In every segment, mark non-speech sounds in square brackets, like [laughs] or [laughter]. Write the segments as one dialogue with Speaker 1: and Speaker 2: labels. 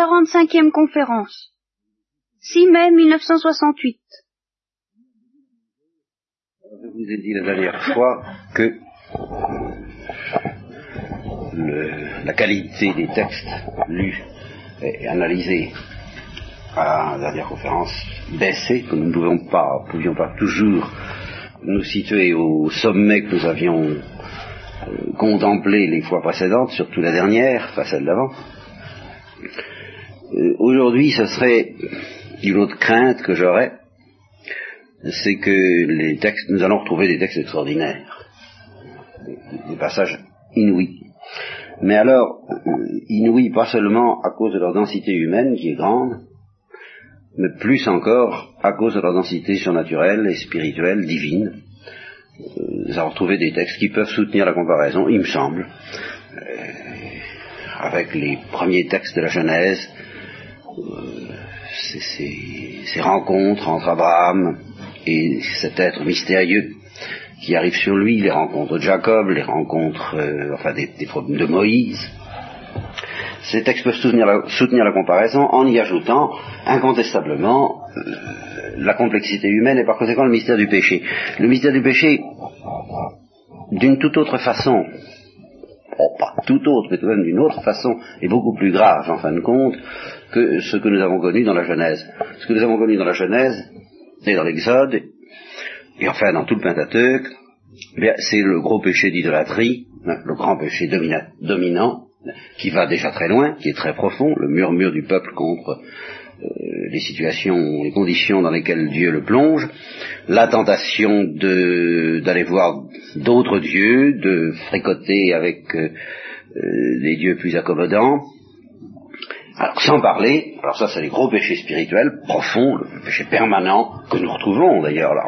Speaker 1: 45e conférence. 6 mai 1968.
Speaker 2: Je vous ai dit la dernière fois que la qualité des textes lus et analysés à la dernière conférence baissait, que nous ne pouvions pas, toujours nous situer au sommet que nous avions euh, contemplé les fois précédentes, surtout la dernière, pas celle d'avant. Euh, aujourd'hui, ce serait une autre crainte que j'aurais, c'est que les textes, nous allons retrouver des textes extraordinaires, des, passages inouïs. Mais alors, euh, inouïs pas seulement à cause de leur densité humaine qui est grande, mais plus encore à cause de leur densité surnaturelle et spirituelle, divine. Euh, nous allons retrouver des textes qui peuvent soutenir la comparaison, il me semble, avec les premiers textes de la Genèse, ces, rencontres entre Abraham et cet être mystérieux qui arrive sur lui, les rencontres de Jacob, les rencontres, euh, enfin des, problèmes de Moïse. Ces textes peuvent soutenir la, comparaison en y ajoutant incontestablement euh, la complexité humaine et par conséquent le mystère du péché. Le mystère du péché, d'une toute autre façon, pas tout autre, mais tout de même d'une autre façon, est beaucoup plus grave en fin de compte que ce que nous avons connu dans la Genèse. Ce que nous avons connu dans la Genèse et dans l'Exode, et enfin dans tout le Pentateuque, eh c'est le gros péché d'idolâtrie, hein, le grand péché dominant, qui va déjà très loin, qui est très profond, le murmure du peuple contre les situations, les conditions dans lesquelles Dieu le plonge, la tentation d'aller voir d'autres dieux, de fricoter avec euh, euh, des dieux plus accommodants, alors sans parler, alors ça c'est les gros péchés spirituels profonds, le péché permanent que nous retrouvons d'ailleurs là,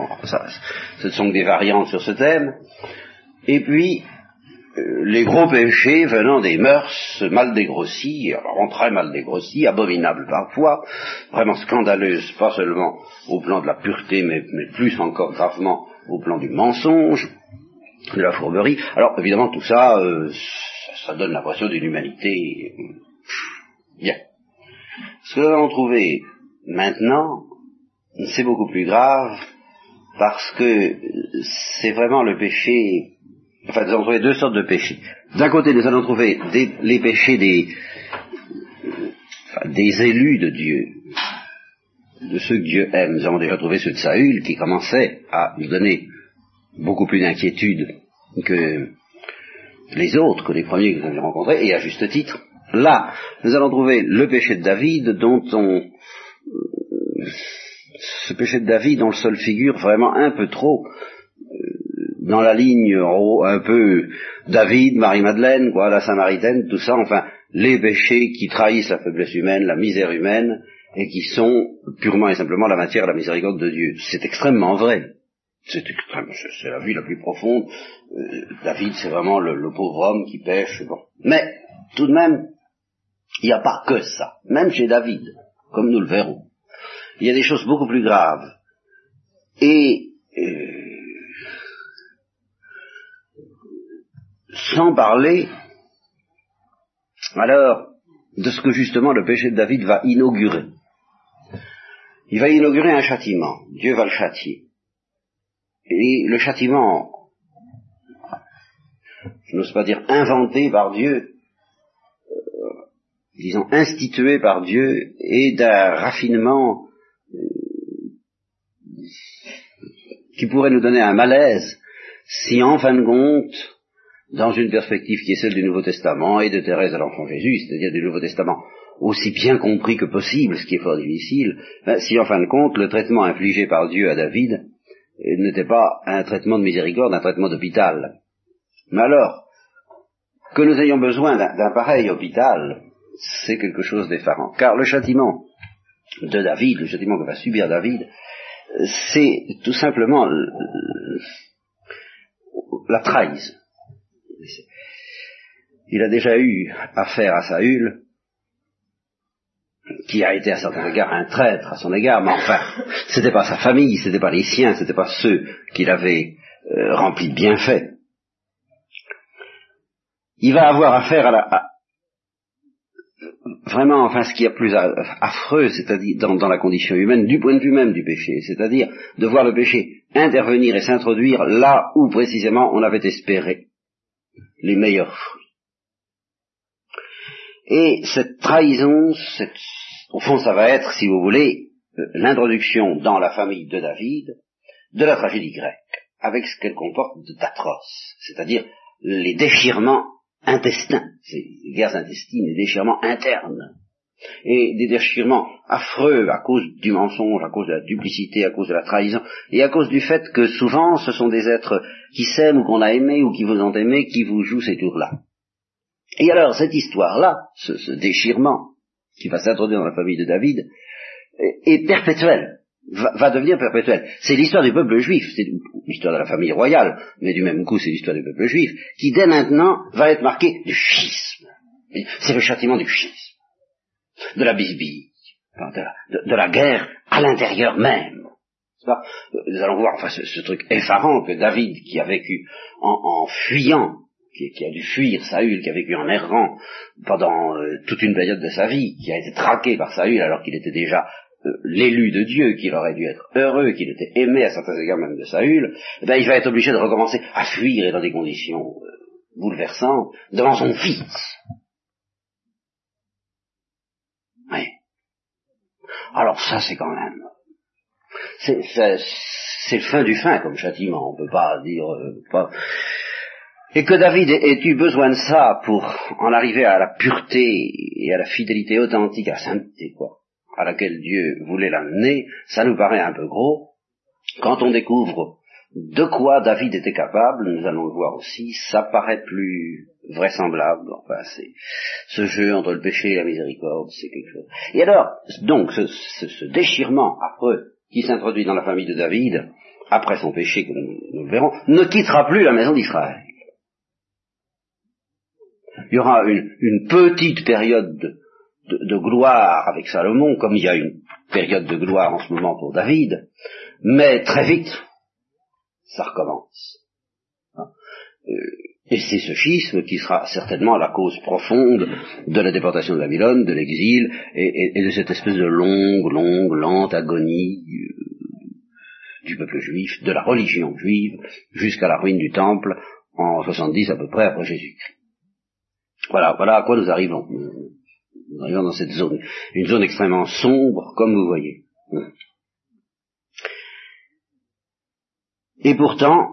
Speaker 2: ce sont des variantes sur ce thème. Et puis euh, les gros péchés venant des mœurs mal dégrossies, alors très mal dégrossies, abominables parfois, vraiment scandaleuses, pas seulement au plan de la pureté, mais, plus encore gravement au plan du mensonge, de la fourberie. Alors évidemment tout ça, euh, ça, ça donne l'impression d'une humanité Bien. Ce que nous allons trouver maintenant, c'est beaucoup plus grave parce que c'est vraiment le péché. Enfin, nous allons trouver deux sortes de péchés. D'un côté, nous allons trouver les péchés des, des élus de Dieu, de ceux que Dieu aime. Nous avons déjà trouvé ceux de Saül qui commençaient à nous donner beaucoup plus d'inquiétude que les autres, que les premiers que nous avions rencontrés, et à juste titre. Là, nous allons trouver le péché de David dont on... Euh, ce péché de David dont le seul figure vraiment un peu trop dans la ligne un peu David, Marie-Madeleine, quoi, la Samaritaine, tout ça, enfin, les péchés qui trahissent la faiblesse humaine, la misère humaine, et qui sont purement et simplement la matière la miséricorde de Dieu. C'est extrêmement vrai. C'est c'est la vie la plus profonde. Euh, David, c'est vraiment le, le, pauvre homme qui pêche. Bon. Mais, tout de même, il n'y a pas que ça, même chez David, comme nous le verrons. Il y a des choses beaucoup plus graves. Et euh, sans parler, alors, de ce que justement le péché de David va inaugurer. Il va inaugurer un châtiment. Dieu va le châtier. Et le châtiment, je n'ose pas dire inventé par Dieu, disons, institué par Dieu et d'un raffinement euh, qui pourrait nous donner un malaise si en fin de compte, dans une perspective qui est celle du Nouveau Testament et de Thérèse à l'enfant Jésus, c'est-à-dire du Nouveau Testament aussi bien compris que possible, ce qui est fort difficile, ben, si en fin de compte le traitement infligé par Dieu à David euh, n'était pas un traitement de miséricorde, un traitement d'hôpital. Mais alors, que nous ayons besoin d'un pareil hôpital, c'est quelque chose d'effarant. Car le châtiment de David, le châtiment que va subir David, c'est tout simplement la trahison. Il a déjà eu affaire à Saül, qui a été à certain égard un traître à son égard, mais enfin, [laughs] c'était pas sa famille, c'était pas les siens, c'était pas ceux qu'il avait euh, remplis de bienfaits. Il va avoir affaire à la, vraiment, enfin, ce qui est plus affreux, c'est-à-dire dans, la condition humaine, du point de vue même du péché, c'est-à-dire de voir le péché intervenir et s'introduire là où précisément on avait espéré les meilleurs fruits. Et cette trahison, au fond, ça va être, si vous voulez, l'introduction dans la famille de David de la tragédie grecque, avec ce qu'elle comporte d'atroce, c'est-à-dire les déchirements intestins, ces guerres intestines, les déchirements internes, et des déchirements affreux à cause du mensonge, à cause de la duplicité, à cause de la trahison, et à cause du fait que souvent ce sont des êtres qui s'aiment ou qu'on a aimés ou qui vous ont aimé qui vous jouent ces tours-là. Et alors cette histoire-là, ce, déchirement qui va s'introduire dans la famille de David, est, perpétuel, va, devenir perpétuel. C'est l'histoire du peuple juif, c'est l'histoire de la famille royale, mais du même coup c'est l'histoire du peuple juif, qui dès maintenant va être marquée du schisme. C'est le châtiment du schisme, de la bisbille, de la, guerre à l'intérieur même. Nous allons voir enfin, ce, truc effarant que David, qui a vécu en fuyant qui, a dû fuir Saül, qui a vécu en errant pendant euh, toute une période de sa vie, qui a été traqué par Saül alors qu'il était déjà euh, l'élu de Dieu, qu'il aurait dû être heureux, qu'il était aimé à certains égards même de Saül, eh ben, il va être obligé de recommencer à fuir et dans des conditions euh, bouleversantes devant son fils. Oui. Alors ça c'est quand même... C'est fin du fin comme châtiment, on peut pas dire... pas, et que David ait eu besoin de ça pour en arriver à la pureté et à la fidélité authentique, à la sainteté, quoi, à laquelle Dieu voulait l'amener, ça nous paraît un peu gros. Quand on découvre de quoi David était capable, nous allons le voir aussi, ça paraît plus vraisemblable. Enfin, c'est ce jeu entre le péché et la miséricorde, c'est quelque chose. Et alors, donc, ce, déchirement affreux qui s'introduit dans la famille de David, après son péché, que nous, nous le verrons, ne quittera plus la maison d'Israël il y aura une, petite période de, gloire avec Salomon, comme il y a une période de gloire en ce moment pour David, mais très vite, ça recommence. Hein. Euh, et c'est ce schisme qui sera certainement la cause profonde de la déportation de Babylone, de l'exil, et, de cette espèce de longue, longue, lente agonie euh, du peuple juif, de la religion juive, jusqu'à la ruine du temple en 70 à peu près après Jésus-Christ. Voilà, voilà à quoi nous arrivons. Nous arrivons dans cette zone, une zone extrêmement sombre, comme vous voyez. Et pourtant,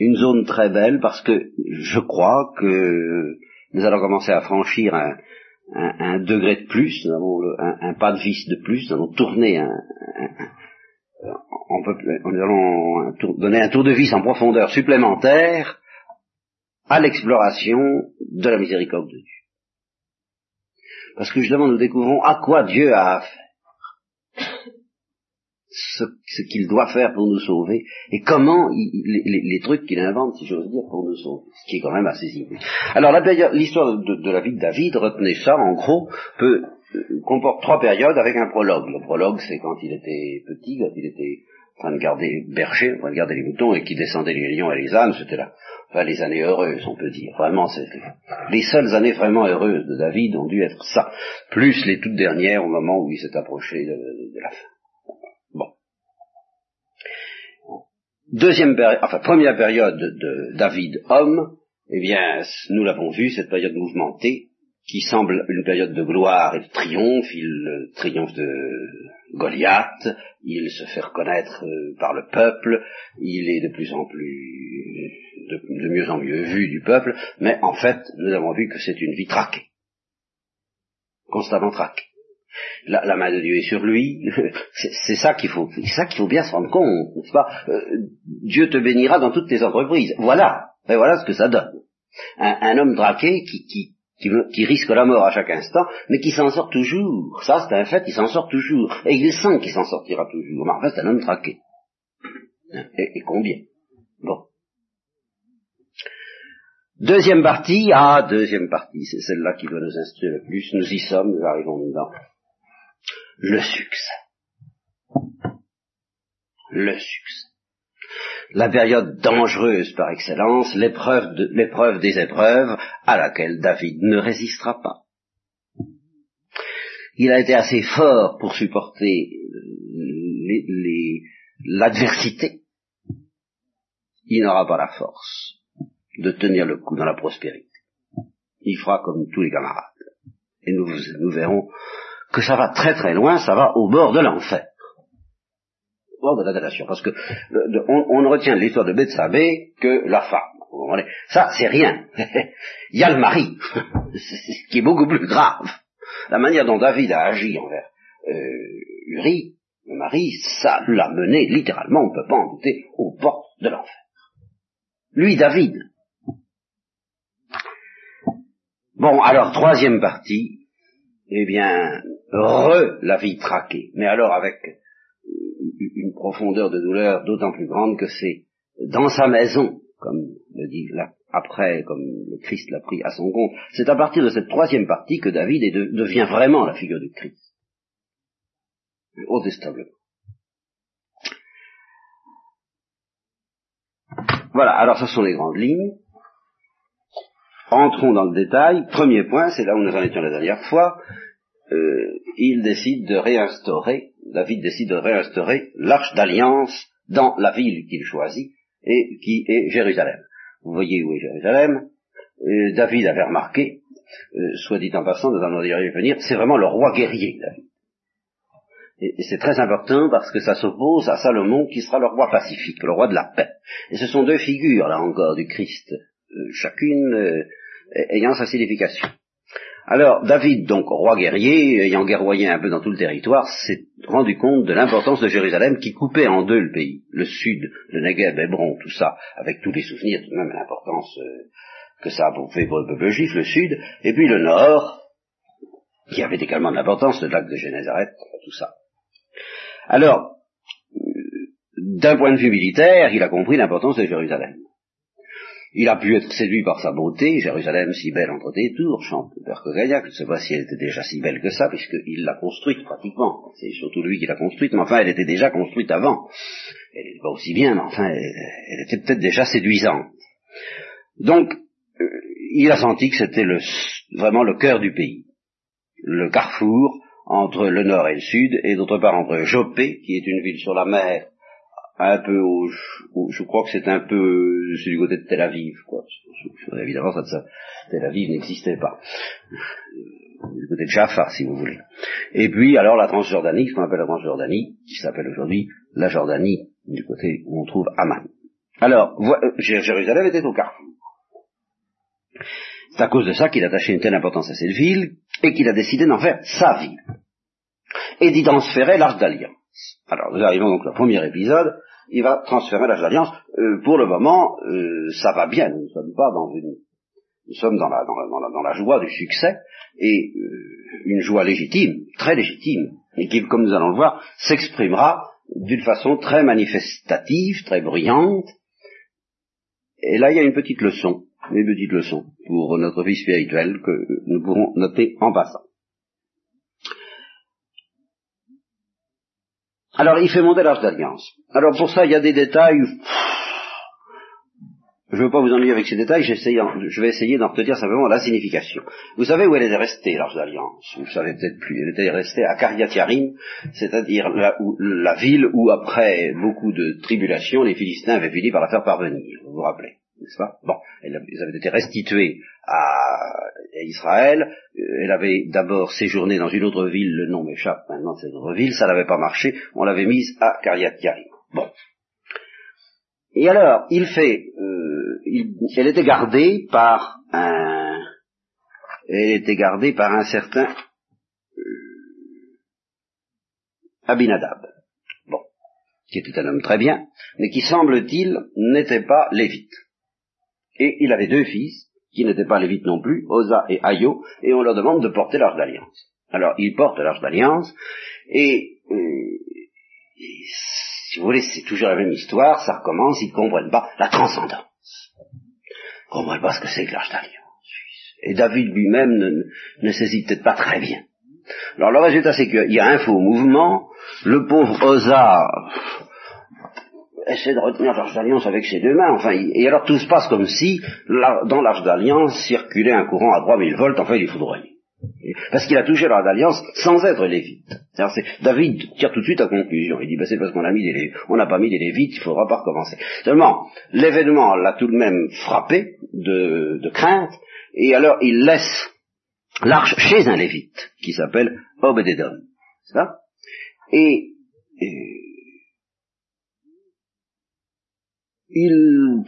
Speaker 2: une zone très belle parce que je crois que nous allons commencer à franchir un, degré de plus, nous avons un, pas de vis de plus, nous allons tourner un, on peut, nous allons donner un tour de vis en profondeur supplémentaire à l'exploration de la miséricorde de Dieu. Parce que justement nous découvrons à quoi Dieu a affaire, ce, ce qu'il doit faire pour nous sauver, et comment les, trucs qu'il invente, si j'ose dire, pour nous sauver, ce qui est quand même assez simple. Alors l'histoire de, la vie de David, retenez ça, en gros, peut, euh, comporte trois périodes avec un prologue. Le prologue, c'est quand il était petit, quand il était en train de garder berger, en train de garder les moutons, et qui descendait les lions et les ânes, c'était là enfin les années heureuses, on peut dire. Vraiment, les seules années vraiment heureuses de David ont dû être ça, plus les toutes dernières au moment où il s'est approché de, la fin. Deuxième période, enfin première période de David homme, eh bien, nous l'avons vu, cette période mouvementée, qui semble une période de gloire et de triomphe, il triomphe de Goliath, il se fait reconnaître euh, par le peuple, il est de plus en plus de, mieux en mieux vu du peuple, mais en fait, nous avons vu que c'est une vie traquée. Constamment traquée. La, main de Dieu est sur lui, [laughs] c'est ça qu'il faut, c'est ça qu'il faut bien se rendre compte, n'est-ce pas? Euh, Dieu te bénira dans toutes tes entreprises. Voilà, et voilà ce que ça donne. Un, homme traqué qui, risque la mort à chaque instant, mais qui s'en sort toujours. Ça, c'est un fait, il s'en sort toujours. Et il sent qu'il s'en sortira toujours. Mais en fait, c'est un homme traqué. Et, et combien? Bon. Deuxième partie, ah, deuxième partie, c'est celle-là qui doit nous instruire le plus. Nous y sommes, nous arrivons dedans. Le succès. Le succès. La période dangereuse par excellence, l'épreuve, des épreuves, à laquelle David ne résistera pas. il a été assez fort pour supporter l'adversité, il n'aura pas la force de tenir le coup dans la prospérité. Il fera comme tous les camarades. Et nous verrons que ça va très très loin, ça va au bord de l'enfer. Au bord de la damnation. Parce que on, ne retient de l'histoire de Bethsabée que la femme. Ça, c'est rien. [laughs] Il y a le mari, [laughs] ce qui est beaucoup plus grave. La manière dont David a agi envers euh, Uri, le mari, ça l'a mené littéralement, on ne peut pas en douter, aux portes de l'enfer. Lui, David. Bon, alors, troisième partie, eh bien, re la vie traquée, mais alors avec une profondeur de douleur d'autant plus grande que c'est dans sa maison, comme le dit après, comme le Christ l'a pris à son compte, c'est à partir de cette troisième partie que David devient vraiment la figure du Christ. Autestablement. Voilà, alors ce sont les grandes lignes. Entrons dans le détail. Premier point, c'est là où nous en étions la dernière fois. Euh, il décide de réinstaurer, David décide de réinstaurer l'arche d'alliance dans la ville qu'il choisit et qui est Jérusalem. Vous voyez où est Jérusalem euh, David avait remarqué, euh, soit dit en passant, nous allons y revenir, c'est vraiment le roi guerrier, David. Et, c'est très important parce que ça s'oppose à Salomon qui sera le roi pacifique, le roi de la paix. Et ce sont deux figures, là encore, du Christ, euh, chacune ayant sa signification. Alors, David, donc roi guerrier, ayant guerroyé un peu dans tout le territoire, s'est rendu compte de l'importance de Jérusalem qui coupait en deux le pays. Le sud, le Negev, Hébron, tout ça, avec tous les souvenirs, tout de même l'importance euh, que ça a fait pour le peuple juif, le sud, et puis le nord, qui avait également de l'importance, le lac de Génézareth, tout ça. Alors, euh, d'un point de vue militaire, il a compris l'importance de Jérusalem. Il a pu être séduit par sa beauté, Jérusalem si belle entre tes tours, chante le père Cogaillac, je ne sais pas si elle était déjà si belle que ça, puisqu'il l'a construite pratiquement. C'est surtout lui qui l'a construite, mais enfin elle était déjà construite avant. Elle n'était pas aussi bien, mais enfin elle, était peut-être déjà séduisante. Donc, euh, il a senti que c'était vraiment le cœur du pays, le carrefour entre le nord et le sud, et d'autre part entre Jopé, qui est une ville sur la mer, un peu au, je crois que c'est un peu c'est du côté de Tel Aviv quoi. Évidemment ça, ça Tel Aviv n'existait pas. Du côté de Jaffa si vous voulez. Et puis alors la Transjordanie ce qu'on appelle la Transjordanie qui s'appelle aujourd'hui la Jordanie du côté où on trouve Amman. Alors euh, Jérusalem était au carrefour. C'est à cause de ça qu'il attachait une telle importance à cette ville et qu'il a décidé d'en faire sa ville et d'y transférer l'arche d'alliance. Alors nous arrivons donc au premier épisode il va transférer l'âge d'alliance. Euh, pour le moment, euh, ça va bien. Nous ne sommes pas dans une, nous sommes dans la, dans la, joie du succès et euh, une joie légitime, très légitime, et qui, comme nous allons le voir, s'exprimera d'une façon très manifestative, très bruyante. Et là, il y a une petite leçon, une petite leçon pour notre vie spirituelle que nous pourrons noter en passant. Alors il fait monter l'âge d'alliance. Alors pour ça, il y a des détails. Je ne veux pas vous ennuyer avec ces détails, je vais essayer d'en retenir simplement la signification. Vous savez où elle est restée, l'Arche d'Alliance? Vous savez peut-être plus. Elle était restée à Kariat-Yarim, c'est-à-dire la, la, ville où, après beaucoup de tribulations, les Philistins avaient fini par la faire parvenir. Vous vous rappelez? N'est-ce pas? Bon, elle, avait été restituée à, Israël. Euh, elle avait d'abord séjourné dans une autre ville, le nom m'échappe maintenant de cette autre ville, ça n'avait pas marché, on l'avait mise à Kariat Yarim. Bon. Et alors, il fait, euh, elle était gardée par un, elle était gardée par un certain euh, Abinadab, bon, qui était un homme très bien, mais qui semble-t-il n'était pas lévite. Et il avait deux fils, qui n'étaient pas lévites non plus, Oza et Ayo, et on leur demande de porter l'arche d'alliance. Alors, ils portent l'arche d'alliance, et, euh, si vous voulez, c'est toujours la même histoire, ça recommence, ils ne comprennent pas la transcendance. Ils ne comprennent pas ce que c'est que l'arche d'alliance. Et David lui-même ne, ne saisit peut-être pas très bien. Alors le résultat, c'est qu'il y a un faux mouvement, le pauvre Oza essaie de retenir l'arche d'alliance avec ses deux mains. Enfin, et alors tout se passe comme si, dans l'arche d'alliance, circulait un courant à 3000 volts, enfin il est. Parce qu'il a touché l'ordre d'alliance sans être lévite. David tire tout de suite à conclusion. Il dit, bah, c'est parce qu'on a mis des on n'a pas mis des lévites, il faudra pas recommencer. Seulement, l'événement l'a tout de même frappé de, crainte, et alors il laisse l'arche chez un lévite, qui s'appelle Obededom. C'est ça? Et, et il,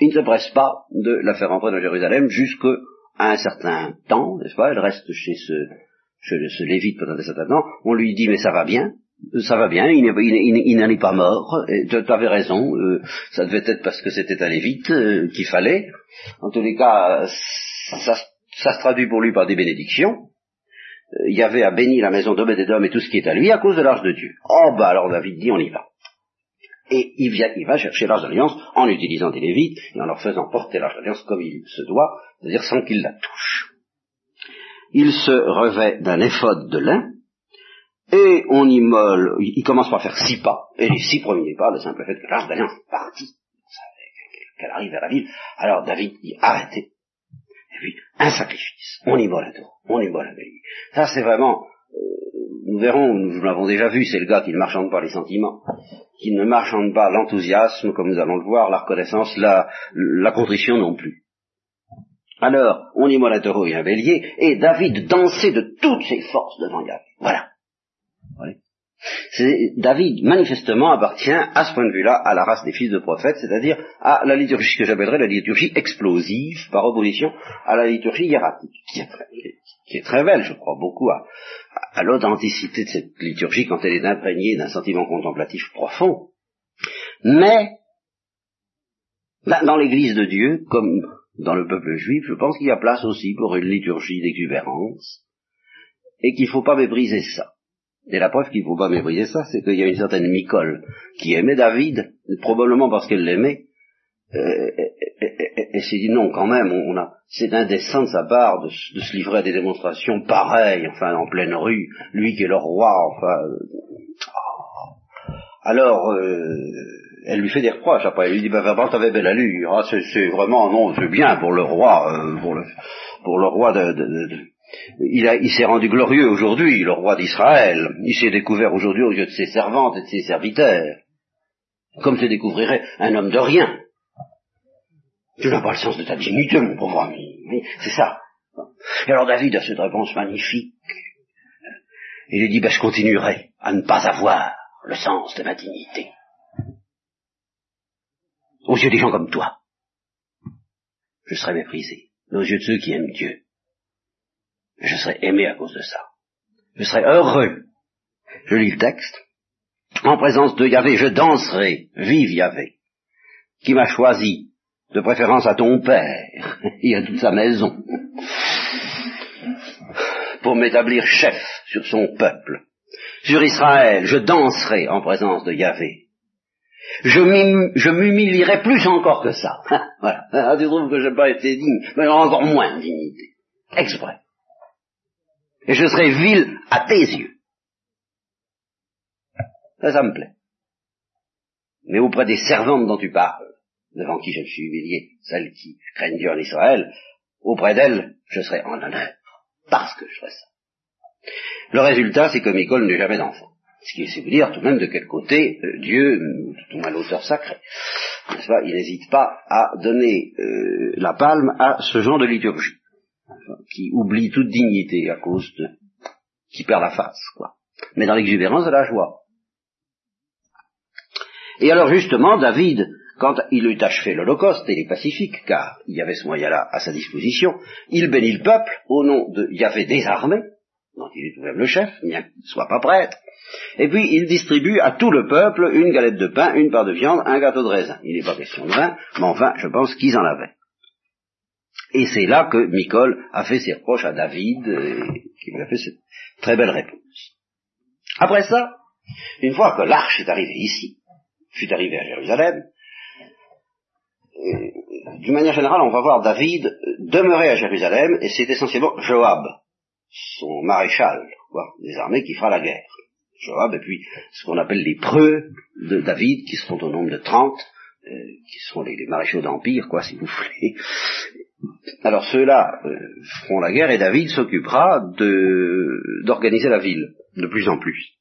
Speaker 2: il ne se presse pas de la faire entrer dans Jérusalem jusqu'à un certain temps, n'est-ce pas? Elle reste chez ce, chez ce Lévite pendant un certain temps. On lui dit, mais ça va bien, ça va bien, il, n'en est pas mort, tu avais raison, euh, ça devait être parce que c'était un Lévite euh, qu'il fallait. En tous les cas, ça, se traduit pour lui par des bénédictions. Euh, il y avait à bénir la maison d'Obed-Edom et tout ce qui est à lui à cause de l'arche de Dieu. Oh bah alors David dit, on y va. Et il, vient, il va chercher l'arche d'alliance en utilisant des lévites et en leur faisant porter l'arche d'alliance comme il se doit, c'est-à-dire sans qu'il la touche. Il se revêt d'un éphode de lin, et on immole, il commence par faire six pas, et les six premiers pas, le simple fait que l'arche d'alliance est partie, qu'elle arrive vers la ville, alors David dit arrêtez, et puis un sacrifice, on immole un tour, on immole un bélier. Ça c'est vraiment, euh, nous verrons, nous l'avons déjà vu, c'est le gars qui ne marchande pas les sentiments, qui ne marchande pas l'enthousiasme, comme nous allons le voir, la reconnaissance, la, contrition non plus. Alors, on immole un taureau et un bélier, et David dansait de toutes ses forces devant Yahvé. Voilà. David, manifestement, appartient, à ce point de vue-là, à la race des fils de prophètes, c'est-à-dire à la liturgie que j'appellerais la liturgie explosive, par opposition à la liturgie hiératique, qui est très, belle, je crois beaucoup à, à l'authenticité de cette liturgie quand elle est imprégnée d'un sentiment contemplatif profond. Mais, dans l'Église de Dieu, comme dans le peuple juif, je pense qu'il y a place aussi pour une liturgie d'exubérance, et qu'il ne faut pas mépriser ça. Et la preuve qu'il ne faut pas mépriser ça, c'est qu'il y a une certaine Micole qui aimait David, probablement parce qu'elle l'aimait, euh, et, s'est dit non, quand même, on, a, c'est indécent de sa part de, se livrer à des démonstrations pareilles, enfin, en pleine rue, lui qui est le roi, enfin. Euh, alors, euh, elle lui fait des reproches. Après, elle lui dit, bah, vraiment, t'avais belle allure. Ah, c'est, vraiment, non, c'est bien pour le roi, pour le, pour le roi de, il, s'est rendu glorieux aujourd'hui, le roi d'Israël. Il s'est découvert aujourd'hui aux yeux de ses servantes et de ses serviteurs. Comme se découvrirait un homme de rien. Tu n'as pas le sens de ta dignité, mon pauvre ami. c'est ça. Et alors David a cette réponse magnifique. Il lui dit, ben, je continuerai à ne pas avoir le sens de ma dignité. Aux yeux des gens comme toi, je serai méprisé. aux yeux de ceux qui aiment Dieu, je serai aimé à cause de ça. Je serai heureux. Je lis le texte. En présence de Yahvé, je danserai. Vive Yahvé, qui m'a choisi, de préférence à ton père [laughs] et à toute sa maison, pour m'établir chef sur son peuple. Sur Israël, je danserai en présence de Yahvé. Je m'humilierai plus encore que ça. [laughs] voilà. Ah, tu trouves que je n'ai pas été digne, mais encore moins dignité. Exprès et je serai vil à tes yeux. Ça, ça me plaît. Mais auprès des servantes dont tu parles, devant qui je me suis humilié, celles qui craignent Dieu en Israël, auprès d'elles, je serai en honneur, parce que je ferai ça. Le résultat, c'est que Micole n'est jamais d'enfant. Ce qui est vous dire tout de même de quel côté euh, Dieu, tout moins l'auteur sacré, il n'hésite pas à donner euh, la palme à ce genre de liturgie qui oublie toute dignité à cause de, qui perd la face, quoi. Mais dans l'exubérance de la joie. Et alors justement, David, quand il eut achevé l'Holocauste, et les pacifiques, car il y avait ce moyen-là à sa disposition, il bénit le peuple au nom de Yahvé des armées, dont il est tout même le chef, bien qu'il ne soit pas prêtre, et puis il distribue à tout le peuple une galette de pain, une part de viande, un gâteau de raisin. Il n'est pas question de vin, mais enfin, je pense qu'ils en avaient. Et c'est là que Micole a fait ses reproches à David, et qui lui a fait cette très belle réponse. Après ça, une fois que l'arche est arrivée ici, fut arrivée à Jérusalem, d'une manière générale, on va voir David demeurer à Jérusalem, et c'est essentiellement Joab, son maréchal, quoi, des armées, qui fera la guerre. Joab, et puis ce qu'on appelle les preux de David, qui seront au nombre de 30, euh, qui seront les, les maréchaux d'Empire, quoi, si vous voulez, Alors ceux-là euh, feront la guerre et David s'occupera d'organiser la ville de plus en plus.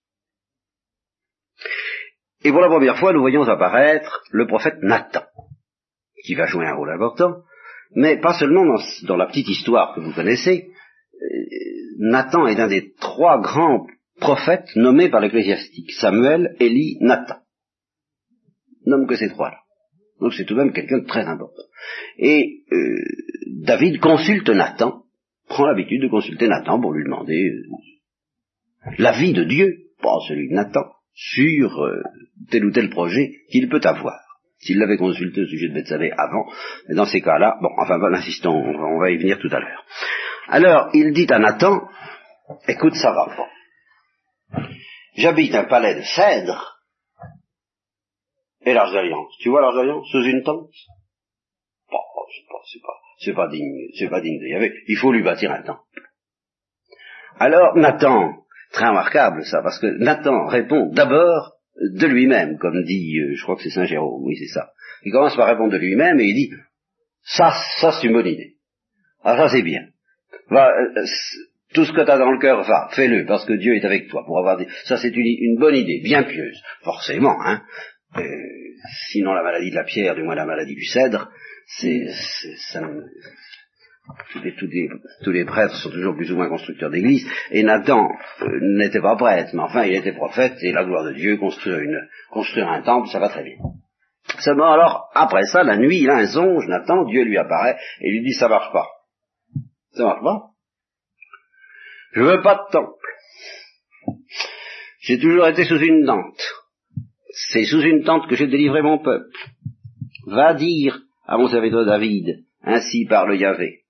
Speaker 2: Et pour la première fois, nous voyons apparaître le prophète Nathan, qui va jouer un rôle important, mais pas seulement dans, la petite histoire que vous connaissez. Euh, Nathan est un des trois grands prophètes nommés par l'ecclésiastique, Samuel, Élie, Nathan. Nomme que ces trois-là. Donc c'est tout de même quelqu'un de très important. Et euh, David consulte Nathan, prend l'habitude de consulter Nathan pour lui demander euh, l'avis de Dieu, pas celui de Nathan, sur euh, tel ou tel projet qu'il peut avoir. S'il l'avait consulté au sujet de Bethsabée avant, mais dans ces cas-là, bon, enfin, bon, insistons, on va, y venir tout à l'heure. Alors, il dit à Nathan, écoute, ça va. J'habite un palais de cèdre, et l'Arche d'Alliance. Tu vois l'Arche d'Alliance sous une tente? Bon, c'est pas, c'est pas, pas digne, c'est pas digne de Il faut lui bâtir un temple. Alors Nathan, très remarquable ça, parce que Nathan répond d'abord de lui-même, comme dit, euh, je crois que c'est Saint Jérôme, oui c'est ça. Il commence par répondre de lui-même et il dit, ça, ça c'est une bonne idée. Ah ça c'est bien. Va, euh, tout ce que tu as dans le cœur, va, fais-le, parce que Dieu est avec toi. Pour avoir dit, ça c'est une, une, bonne idée, bien pieuse, forcément, hein. Euh, sinon la maladie de la pierre, du moins la maladie du cèdre, c'est, ça, tous les, prêtres sont toujours plus ou moins constructeurs d'église, et Nathan euh, n'était pas prêtre, mais enfin il était prophète, et la gloire de Dieu, construire, une, construire un temple, ça va très bien. Seulement alors, après ça, la nuit, il a un songe, Nathan, Dieu lui apparaît, et lui dit, ça marche pas. Ça marche pas? Je veux pas de temple. J'ai toujours été sous une tente. C'est sous une tente que j'ai délivré mon peuple. Va dire à mon serviteur David, ainsi parle Yahvé.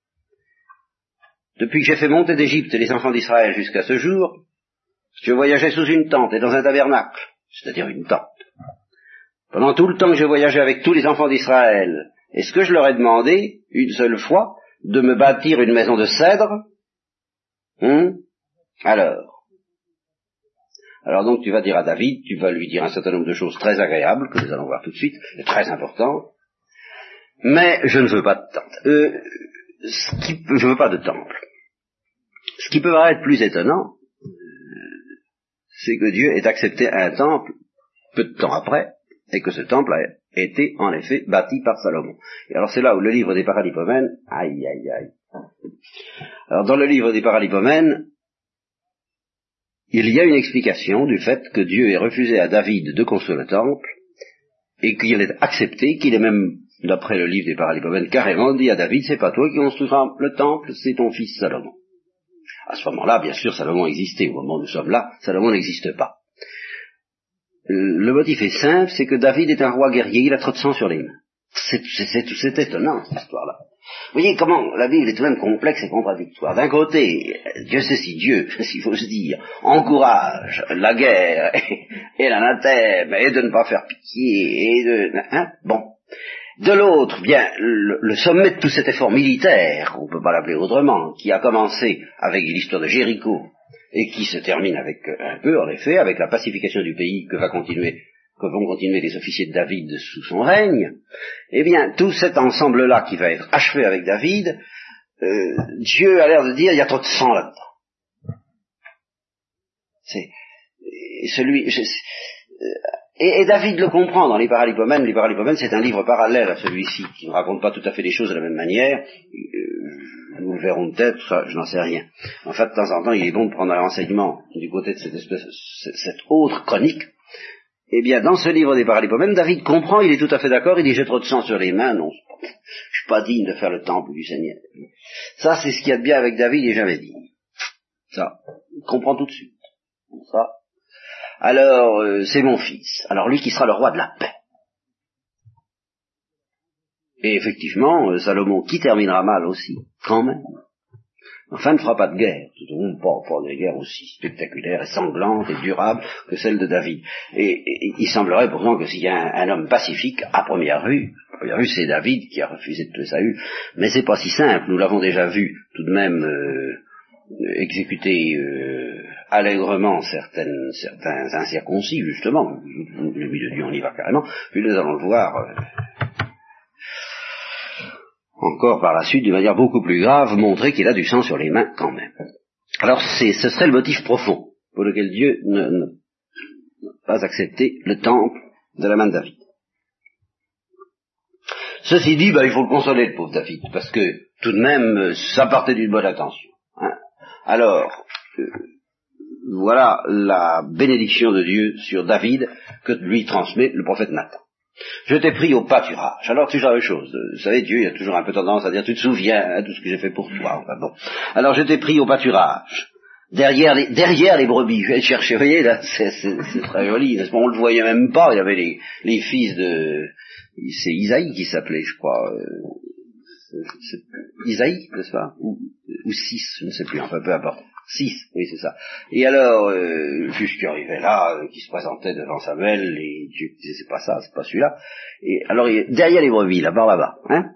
Speaker 2: Depuis que j'ai fait monter d'Égypte les enfants d'Israël jusqu'à ce jour, je voyageais sous une tente et dans un tabernacle, c'est-à-dire une tente. Pendant tout le temps que je voyageais avec tous les enfants d'Israël, est-ce que je leur ai demandé, une seule fois, de me bâtir une maison de cèdre? Hum Alors, alors donc tu vas dire à David, tu vas lui dire un certain nombre de choses très agréables, que nous allons voir tout de suite, et très importantes, mais je ne veux pas de temple. Euh, ce qui, je ne veux pas de temple. Ce qui peut paraître plus étonnant, euh, c'est que Dieu ait accepté un temple peu de temps après, et que ce temple a été en effet bâti par Salomon. Et alors c'est là où le livre des Paralipomènes, aïe aïe aïe. Alors dans le livre des Paralipomènes, il y a une explication du fait que Dieu ait refusé à David de construire le temple, et qu'il ait accepté, qu'il ait même, d'après le livre des Paralipomènes, carrément dit à David, c'est pas toi qui construiras le temple, c'est ton fils Salomon. À ce moment-là, bien sûr, Salomon existait. Au moment où nous sommes là, Salomon n'existe pas. Le motif est simple, c'est que David est un roi guerrier, il a trop de sang sur les mains. C'est étonnant, cette histoire-là. Vous voyez comment la Bible est tout de même complexe et contradictoire. D'un côté, Dieu sait si Dieu, [laughs] s'il faut se dire, encourage la guerre [laughs] et, l'anathème et de ne pas faire pitié et de... Hein, bon. De l'autre, bien, le, sommet de tout cet effort militaire, on ne peut pas l'appeler autrement, qui a commencé avec l'histoire de Jéricho et qui se termine avec un peu, en effet, avec la pacification du pays que va continuer que vont continuer les officiers de David sous son règne, eh bien, tout cet ensemble-là qui va être achevé avec David, euh, Dieu a l'air de dire, il y a trop de sang là-dedans. C'est celui. Euh, et, David le comprend dans les Paralipomènes. Les Paralipomènes, c'est un livre parallèle à celui-ci, qui ne raconte pas tout à fait les choses de la même manière. Euh, nous le verrons peut-être, je n'en sais rien. En fait, de temps en temps, il est bon de prendre un renseignement du côté de cette espèce, cette autre chronique, eh bien, dans ce livre des Paralipomènes, David comprend, il est tout à fait d'accord, il dit j'ai trop de sang sur les mains, non, je suis pas digne de faire le temple du Seigneur. Ça, c'est ce qu'il y a de bien avec David, il est jamais dit. Ça, il comprend tout de suite. Ça. Alors, euh, c'est mon fils. Alors lui qui sera le roi de la paix. Et effectivement, euh, Salomon qui terminera mal aussi, quand même. Enfin, ne fera pas de guerre, tout au moins pas, pas de guerre aussi spectaculaire et sanglante et durable que celle de David. Et, il semblerait pourtant que s'il y a un, homme pacifique, à première vue, à première vue c'est David qui a refusé de tuer Saül, mais c'est pas si simple, nous l'avons déjà vu tout de même euh, exécuter euh, allègrement certaines, certains incirconcis, justement, le de Dieu on y va carrément, puis nous allons le voir. Euh, encore par la suite, d'une manière beaucoup plus grave, montrer qu'il a du sang sur les mains quand même. Alors ce serait le motif profond pour lequel Dieu ne, pas accepté le temple de la main de David. Ceci dit, ben, il faut le consoler, le pauvre David, parce que tout de même, ça partait d'une bonne intention. Hein. Alors, euh, voilà la bénédiction de Dieu sur David que lui transmet le prophète Nathan. Je t'ai pris au pâturage. Alors toujours la même chose. Vous savez, Dieu il a toujours un peu tendance à dire tu te souviens de hein, tout ce que j'ai fait pour toi. bon. Alors je t'ai pris au pâturage. Derrière les, derrière les brebis, je vais chercher, vous voyez, là, c'est très joli, n'est-ce pas On le voyait même pas, il y avait les, les fils de, c'est Isaïe qui s'appelait, je crois, euh, Isaïe, n'est-ce pas? Ou, ou six, je ne sais plus, enfin peu importe. Six, oui c'est ça. Et alors, euh, juste qui arrivait là, euh, qui se présentait devant Samuel, et Dieu disait c'est pas ça, c'est pas celui-là. Et alors derrière les brebis, là-bas, là-bas, hein,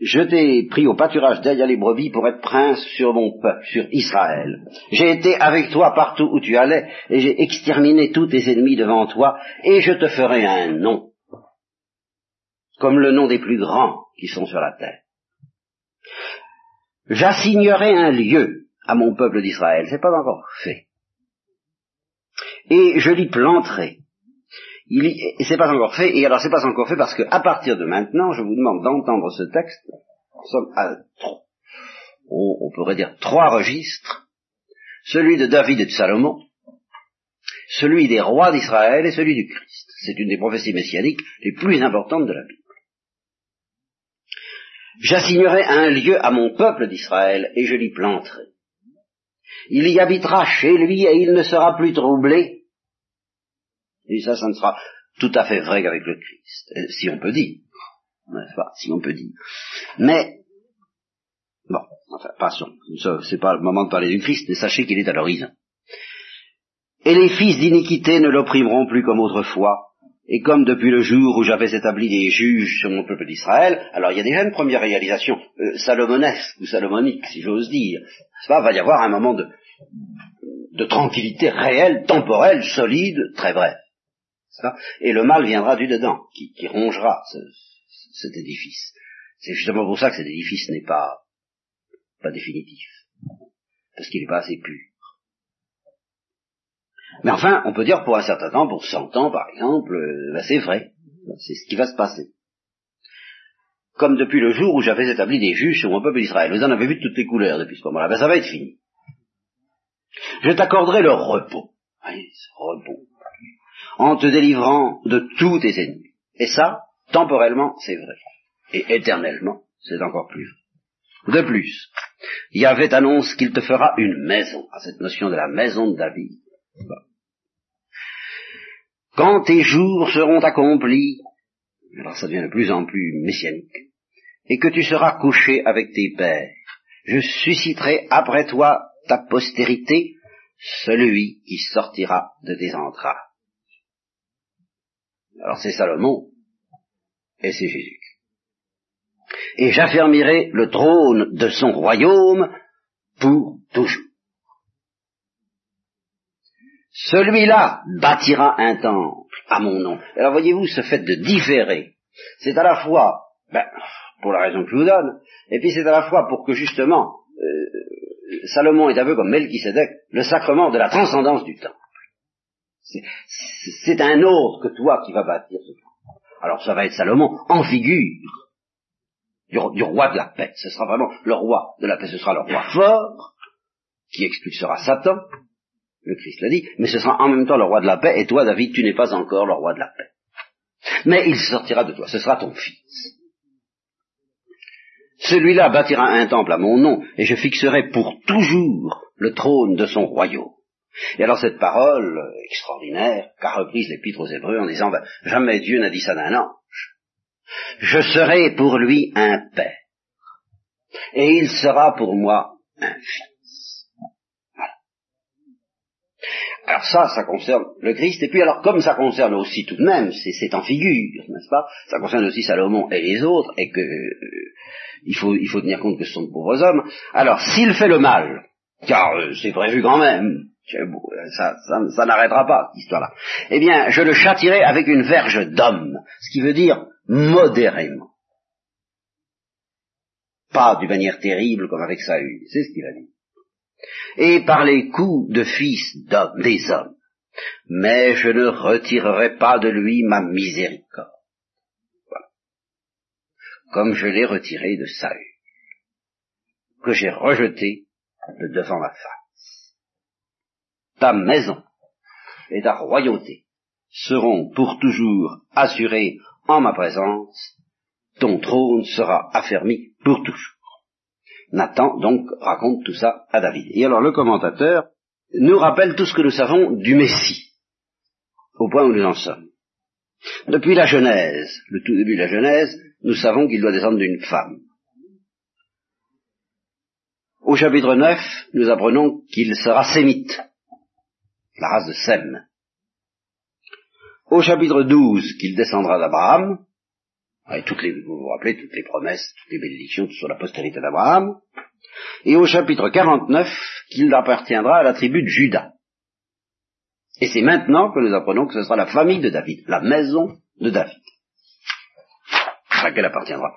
Speaker 2: je t'ai pris au pâturage derrière les brebis pour être prince sur mon peuple, sur Israël. J'ai été avec toi partout où tu allais, et j'ai exterminé tous tes ennemis devant toi, et je te ferai un nom, comme le nom des plus grands qui sont sur la terre. J'assignerai un lieu à mon peuple d'Israël. C'est pas encore fait. Et je l'y planterai. Il c'est pas encore fait, et alors c'est pas encore fait parce que à partir de maintenant, je vous demande d'entendre ce texte. Nous sommes à trop. on pourrait dire trois registres. Celui de David et de Salomon, celui des rois d'Israël et celui du Christ. C'est une des prophéties messianiques les plus importantes de la Bible. J'assignerai un lieu à mon peuple d'Israël et je l'y planterai. Il y habitera chez lui et il ne sera plus troublé. Et ça, ça ne sera tout à fait vrai qu'avec le Christ, euh, si on peut dire. Si on peut dire. Mais, bon, enfin, passons. C'est pas le moment de parler du Christ, mais sachez qu'il est à l'horizon. Et les fils d'iniquité ne l'opprimeront plus comme autrefois, et comme depuis le jour où j'avais établi des juges sur mon peuple d'Israël, alors il y a déjà une première réalisation euh, salomonesque ou salomonique, si j'ose dire. Ça va y avoir un moment de, de tranquillité réelle, temporelle, solide, très bref. Et le mal viendra du dedans, qui, qui rongera ce, cet édifice. C'est justement pour ça que cet édifice n'est pas, pas définitif, parce qu'il n'est pas assez pur. Mais enfin, on peut dire pour un certain temps, pour 100 ans par exemple, euh, ben, c'est vrai. C'est ce qui va se passer. Comme depuis le jour où j'avais établi des juges sur mon peuple d'Israël. Vous en avez vu de toutes les couleurs depuis ce moment-là. Ben, ça va être fini. Je t'accorderai le repos. Oui, ce repos. En te délivrant de tous tes ennemis. Et ça, temporellement, c'est vrai. Et éternellement, c'est encore plus vrai. De plus, Yahvé annonce qu'il te fera une maison, à cette notion de la maison de David. Quand tes jours seront accomplis, alors ça devient de plus en plus messianique, et que tu seras couché avec tes pères, je susciterai après toi ta postérité, celui qui sortira de tes entrailles. Alors c'est Salomon, et c'est Jésus. Et j'affermirai le trône de son royaume pour toujours. Celui-là bâtira un temple à mon nom. Alors voyez-vous, ce fait de différer, c'est à la fois, ben, pour la raison que je vous donne, et puis c'est à la fois pour que justement, euh, Salomon est un peu comme Melchisedec, le sacrement de la transcendance du temple. C'est un autre que toi qui va bâtir ce temple. Alors ça va être Salomon en figure du, du roi de la paix. Ce sera vraiment le roi de la paix, ce sera le roi fort qui expulsera Satan, le Christ l'a dit, mais ce sera en même temps le roi de la paix, et toi, David, tu n'es pas encore le roi de la paix. Mais il sortira de toi, ce sera ton fils. Celui-là bâtira un temple à mon nom, et je fixerai pour toujours le trône de son royaume. Et alors cette parole extraordinaire qu'a reprise l'épître aux Hébreux en disant, jamais Dieu n'a dit ça d'un ange. Je serai pour lui un père, et il sera pour moi un fils. Alors ça, ça concerne le Christ, et puis alors comme ça concerne aussi tout de même, c'est en figure, n'est-ce pas? Ça concerne aussi Salomon et les autres, et que euh, il, faut, il faut tenir compte que ce sont de pauvres hommes. Alors s'il fait le mal, car euh, c'est prévu quand même, ça, ça, ça n'arrêtera pas, cette histoire-là, eh bien je le châtirai avec une verge d'homme, ce qui veut dire modérément. pas d'une manière terrible comme avec Saül. C'est ce qu'il a dit. Et par les coups de fils des hommes. Mais je ne retirerai pas de lui ma miséricorde. Voilà. Comme je l'ai retiré de Saül, que j'ai rejeté de devant ma face. Ta maison et ta royauté seront pour toujours assurées en ma présence, ton trône sera affermi pour toujours. Nathan donc raconte tout ça à David. Et alors le commentateur nous rappelle tout ce que nous savons du Messie, au point où nous en sommes. Depuis la Genèse, le tout début de la Genèse, nous savons qu'il doit descendre d'une femme. Au chapitre 9, nous apprenons qu'il sera sémite, la race de Sem. Au chapitre 12, qu'il descendra d'Abraham, toutes les, vous vous rappelez toutes les promesses, toutes les bénédictions sur la postérité d'Abraham, et au chapitre 49, qu'il appartiendra à la tribu de Judas. Et c'est maintenant que nous apprenons que ce sera la famille de David, la maison de David, à laquelle appartiendra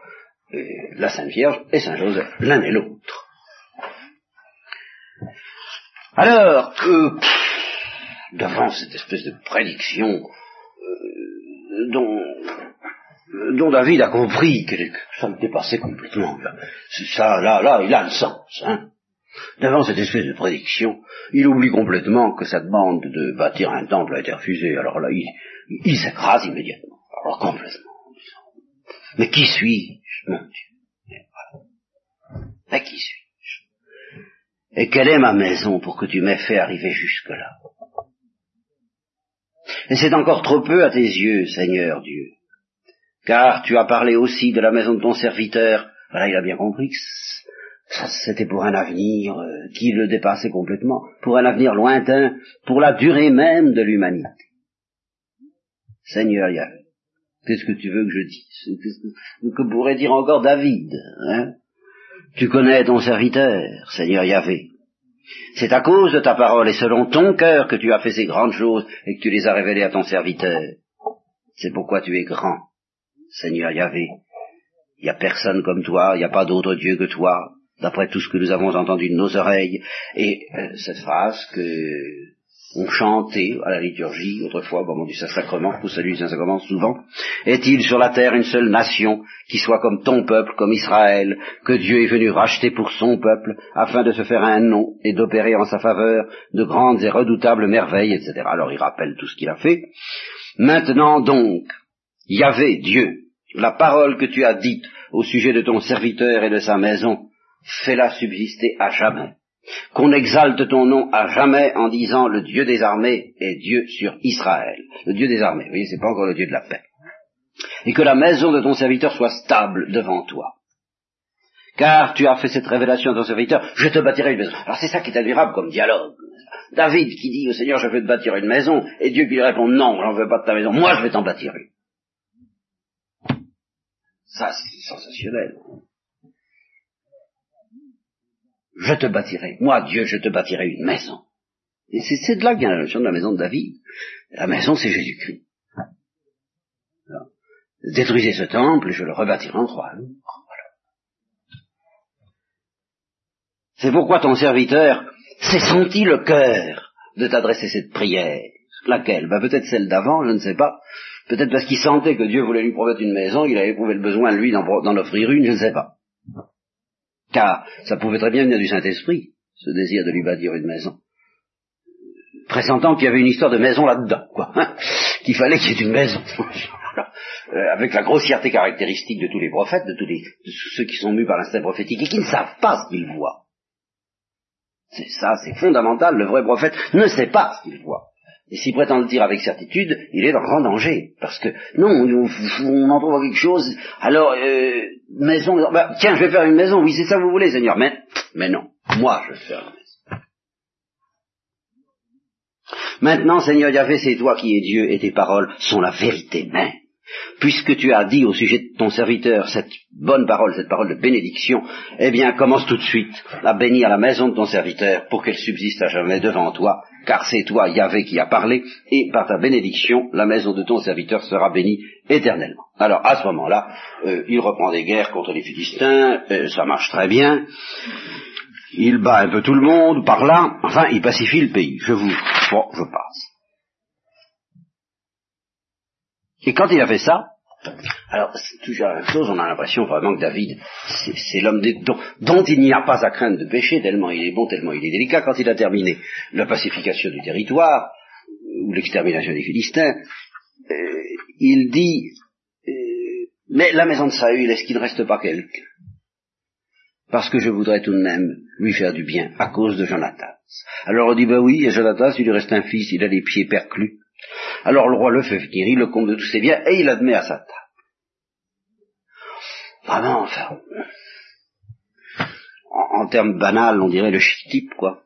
Speaker 2: euh, la Sainte Vierge et Saint Joseph, l'un et l'autre. Alors, euh, devant cette espèce de prédiction euh, dont, dont David a compris que, ça me dépassait complètement, ça, là, là, il a le sens, hein. Devant cette espèce de prédiction, il oublie complètement que sa demande de bâtir un temple a été refusée. Alors là, il, il s'écrase immédiatement. Alors complètement. Mais qui suis-je, mon Dieu? Mais qui suis-je? Et quelle est ma maison pour que tu m'aies fait arriver jusque-là? Et c'est encore trop peu à tes yeux, Seigneur Dieu, car tu as parlé aussi de la maison de ton serviteur. Voilà, il a bien compris que c'était pour un avenir euh, qui le dépassait complètement, pour un avenir lointain, pour la durée même de l'humanité. Seigneur Yahvé, qu'est-ce que tu veux que je dise? Que, que pourrait dire encore David hein? Tu connais ton serviteur, Seigneur Yahvé. C'est à cause de ta parole et selon ton cœur que tu as fait ces grandes choses et que tu les as révélées à ton serviteur. C'est pourquoi tu es grand, Seigneur Yahvé. Il n'y a personne comme toi, il n'y a pas d'autre Dieu que toi, d'après tout ce que nous avons entendu de nos oreilles. Et euh, cette phrase que on chantait à la liturgie, autrefois au moment du Saint-Sacrement, pour celui du Saint-Sacrement souvent, est-il sur la terre une seule nation qui soit comme ton peuple, comme Israël, que Dieu est venu racheter pour son peuple, afin de se faire un nom et d'opérer en sa faveur de grandes et redoutables merveilles, etc. Alors il rappelle tout ce qu'il a fait. Maintenant donc, Yahvé, Dieu, la parole que tu as dite au sujet de ton serviteur et de sa maison, fais-la subsister à jamais qu'on exalte ton nom à jamais en disant le Dieu des armées est Dieu sur Israël. Le Dieu des armées, vous voyez, c'est pas encore le Dieu de la paix. Et que la maison de ton serviteur soit stable devant toi. Car tu as fait cette révélation à ton serviteur, je te bâtirai une maison. Alors c'est ça qui est admirable comme dialogue. David qui dit au Seigneur, je veux te bâtir une maison, et Dieu qui lui répond, non, j'en veux pas de ta maison, moi je vais t'en bâtir une. Ça, c'est sensationnel je te bâtirai, moi Dieu, je te bâtirai une maison. Et c'est de là y a la notion de la maison de David. La maison, c'est Jésus-Christ. Détruisez ce temple, je le rebâtirai en trois C'est pourquoi ton serviteur s'est senti le cœur de t'adresser cette prière. Laquelle? Ben, Peut-être celle d'avant, je ne sais pas. Peut-être parce qu'il sentait que Dieu voulait lui promettre une maison, il avait éprouvé le besoin, lui, d'en offrir une, je ne sais pas. Car ça pouvait très bien venir du Saint-Esprit, ce désir de lui bâtir une maison. Pressentant qu'il y avait une histoire de maison là-dedans, quoi. Hein, [laughs] qu'il fallait qu'il y ait une maison. [laughs] Euh, avec la grossièreté caractéristique de tous les prophètes, de tous, ceux qui sont mus par l'instinct prophétique et qui ne savent pas ce qu'ils voient. C'est ça, c'est fondamental. Le vrai prophète ne sait pas ce qu'il voit. Et s'il prétend le dire avec certitude, il est en grand danger. Parce que, non, on, en trouve quelque chose, alors, euh, maison, bah, tiens, je vais faire une maison, oui, c'est ça que vous voulez, Seigneur, mais, mais non, moi, je vais faire une maison. Maintenant, Seigneur Yahvé, c'est toi qui es Dieu, et tes paroles sont la vérité même. puisque tu as dit au sujet de ton serviteur cette bonne parole, cette parole de bénédiction, eh bien commence tout de suite à bénir la maison de ton serviteur pour qu'elle subsiste à jamais devant toi, car c'est toi, Yahvé, qui a parlé, et par ta bénédiction, la maison de ton serviteur sera bénie éternellement. Alors à ce moment-là, euh, il reprend des guerres contre les Philistins, euh, ça marche très bien, il bat un peu tout le monde par là, enfin il pacifie le pays. Je vous... Je passe. Et quand il a fait ça, alors c'est toujours la même chose, on a l'impression vraiment que David, c'est l'homme dont, il n'y a pas à craindre de pécher, tellement il est bon, tellement il est délicat. Quand il a terminé la pacification du territoire, ou l'extermination des Philistins, euh, il dit, euh, mais la maison de Saül, est-ce qu'il ne reste pas quelqu'un Parce que je voudrais tout de même lui faire du bien, à cause de Jonathan. Alors on dit, ben oui, et Jonathan, il lui reste un fils, il a les pieds perclus, alors le roi le fait il le compte de tous ses biens, et il admet à sa table. Vraiment, enfin, en, termes banals, on dirait le type, quoi.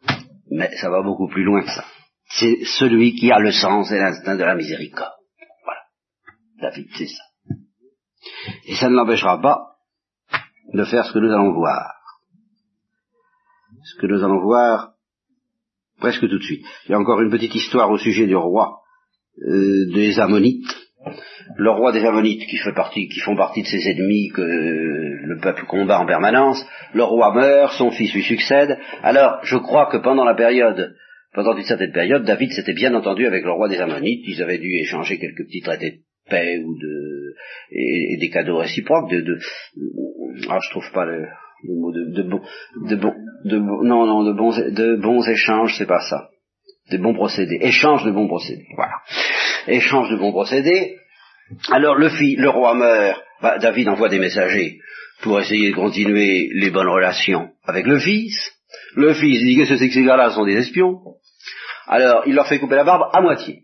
Speaker 2: Mais ça va beaucoup plus loin que ça. C'est celui qui a le sens et l'instinct de la miséricorde. Voilà. David, c'est ça. Et ça ne l'empêchera pas de faire ce que nous allons voir. Ce que nous allons voir presque tout de suite. Il y a encore une petite histoire au sujet du roi euh, des Ammonites, le roi des Ammonites qui, fait partie, qui font partie de ses ennemis que le peuple combat en permanence, le roi meurt, son fils lui succède. Alors, je crois que pendant la période, pendant une certaine période, David s'était bien entendu avec le roi des Ammonites. Ils avaient dû échanger quelques petits traités de paix ou de et, des cadeaux réciproques. De, de ah, je trouve pas le, mot de, bon, de bon, de non non de bons de bons échanges, c'est pas ça de bons procédés, échange de bons procédés. Voilà. Échange de bons procédés. Alors le, fils, le roi meurt, bah, David envoie des messagers pour essayer de continuer les bonnes relations avec le fils. Le fils dit que ces gars-là sont des espions. Alors il leur fait couper la barbe à moitié.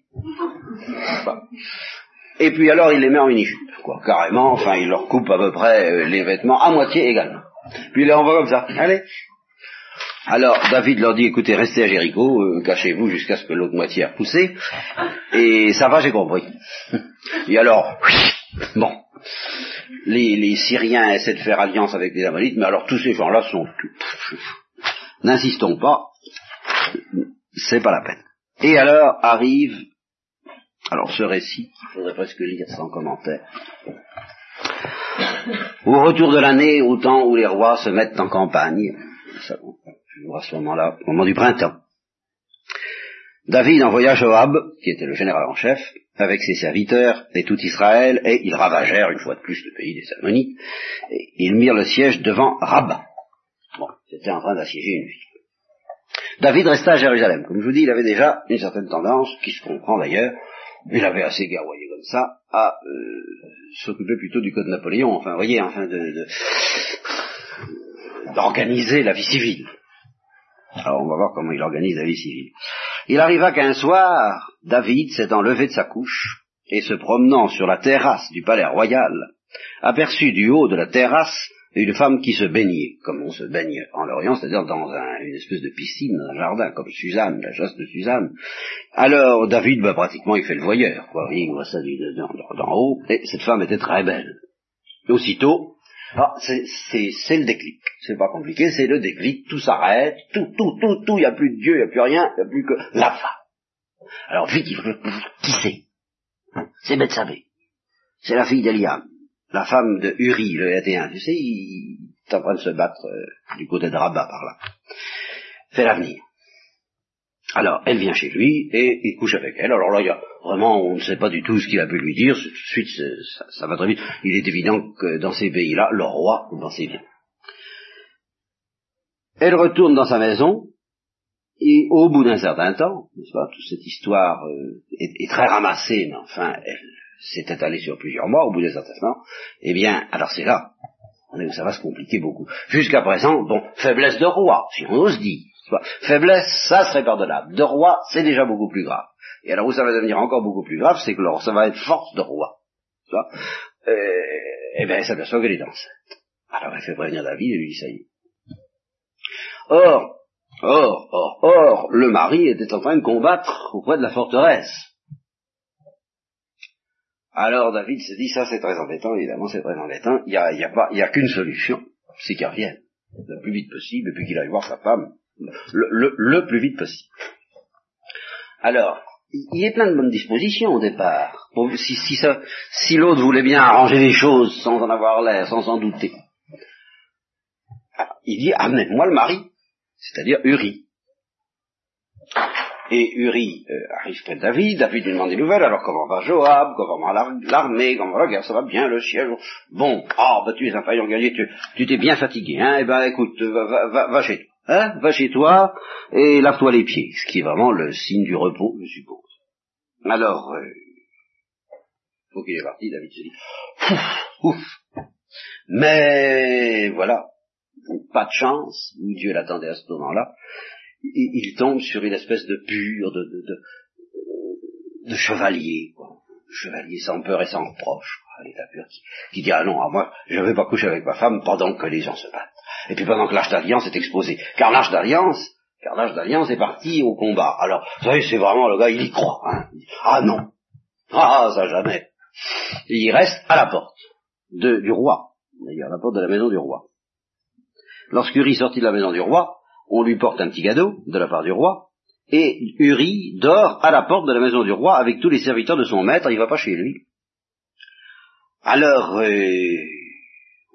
Speaker 2: Et puis alors il les met en mini-jupe, quoi, carrément, enfin il leur coupe à peu près euh, les vêtements à moitié également. Puis il les envoie comme ça. Allez, alors David leur dit, écoutez, restez à Jéricho, euh, cachez-vous jusqu'à ce que l'autre moitié a poussé, et ça va, j'ai compris. Et alors, bon, les, Syriens essaient de faire alliance avec les Ammonites, mais alors tous ces gens-là sont... N'insistons pas, c'est pas la peine. Et alors arrive, alors ce récit, il faudrait presque lire sans commentaire, au retour de l'année, au temps où les rois se mettent en campagne, à ce moment-là, au moment du printemps. David envoya Joab, qui était le général en chef, avec ses serviteurs et tout Israël, et ils ravagèrent une fois de plus le pays des Ammonites, et ils mirent le siège devant Rabat. Bon, c'était en train d'assiéger une ville. David resta à Jérusalem. Comme je vous dis, il avait déjà une certaine tendance, qui se comprend d'ailleurs, il avait assez garroyé comme ça, à euh, s'occuper plutôt du code Napoléon, enfin, vous voyez, enfin, de, d'organiser la vie civile. Alors on va voir comment il organise la vie civile. Il arriva qu'un soir, David s'étant levé de sa couche et se promenant sur la terrasse du palais royal, aperçut du haut de la terrasse une femme qui se baignait, comme on se baigne en Lorient, c'est-à-dire dans une espèce de piscine, dans un jardin, comme Suzanne, la chasse de Suzanne. Alors David, bah, pratiquement, il fait le voyeur, quoi. Il voit ça d'en haut, et cette femme était très belle. Aussitôt, ah, c'est le déclic. C'est pas compliqué, c'est le déclic. Tout s'arrête, tout, tout, tout, tout. Il n'y a plus de Dieu, il n'y a plus rien, il n'y a plus que la femme. Alors vite, il qui c'est C'est Bethsabée. C'est la fille d'Eliam, la femme de Uri, le Hétéen. Tu sais, il est en train de se battre euh, du côté de Rabat par là. C'est l'avenir. Alors, elle vient chez lui et il couche avec elle. Alors là, il y a vraiment, on ne sait pas du tout ce qu'il a pu lui dire. Tout de suite, ça, va très vite. Il est évident que dans ces pays-là, le roi pensez bien. Elle retourne dans sa maison et au bout d'un certain temps, n'est-ce pas, toute cette histoire euh, est, très ramassée, mais enfin, elle s'est étalée sur plusieurs mois. Au bout d'un certain temps, eh bien, alors c'est là, ça va se compliquer beaucoup. Jusqu'à présent, bon, faiblesse de roi, si on ose dire. Faiblesse, ça serait pardonnable. De roi, c'est déjà beaucoup plus grave. Et alors où ça va devenir encore beaucoup plus grave, c'est que ça va être force de roi. Euh, eh bien, elle s'aperçoit qu'elle est enceinte. Alors elle fait prévenir David et lui dit ça y est. Or, or, or, or, le mari était en train de combattre auprès de la forteresse. Alors David se dit, ça c'est très embêtant, évidemment c'est très embêtant, il n'y a, y a, a qu'une solution, c'est qu'il revienne le plus vite possible, et puis qu'il aille voir sa femme le, plus vite possible. Alors, il est plein de bonnes dispositions au départ. Si, si, l'autre voulait bien arranger les choses sans en avoir l'air, sans en douter. il dit, amenez-moi le mari, c'est-à-dire Uri. Et Uri euh, arrive près de David, David lui demande des nouvelles, alors comment va Joab, comment va l'armée, comment va la guerre, ça va bien, le siège. Bon, ah, bah tu es un faillant guerrier, tu t'es bien fatigué, hein, eh ben écoute, va, chez toi, hein, va chez toi et lave-toi les pieds, ce qui est vraiment le signe du repos, je suppose. Alors, euh, faut qu'il est parti, David se dit, ouf, ouf. Mais voilà, pas de chance, Dieu l'attendait à ce moment-là, il, tombe sur une espèce de pur, de, de chevalier, quoi. Chevalier sans peur et sans reproche, l'état pur, qui, dit, ah non, à moi, je ne vais pas coucher avec ma femme pendant que les gens se battent. Et puis pendant que l'âge d'alliance est exposé. Car l'âge d'alliance, car l'âge d'alliance est parti au combat. Alors, vous savez, c'est vraiment le gars, il y croit. Hein. Ah non, ah ça jamais. il reste à la porte du roi, d'ailleurs, à la porte de la maison du roi. Lorsqu'Uri sortit de la maison du roi, on lui porte un petit cadeau de la part du roi, et Uri dort à la porte de la maison du roi avec tous les serviteurs de son maître, il va pas chez lui. Alors, euh,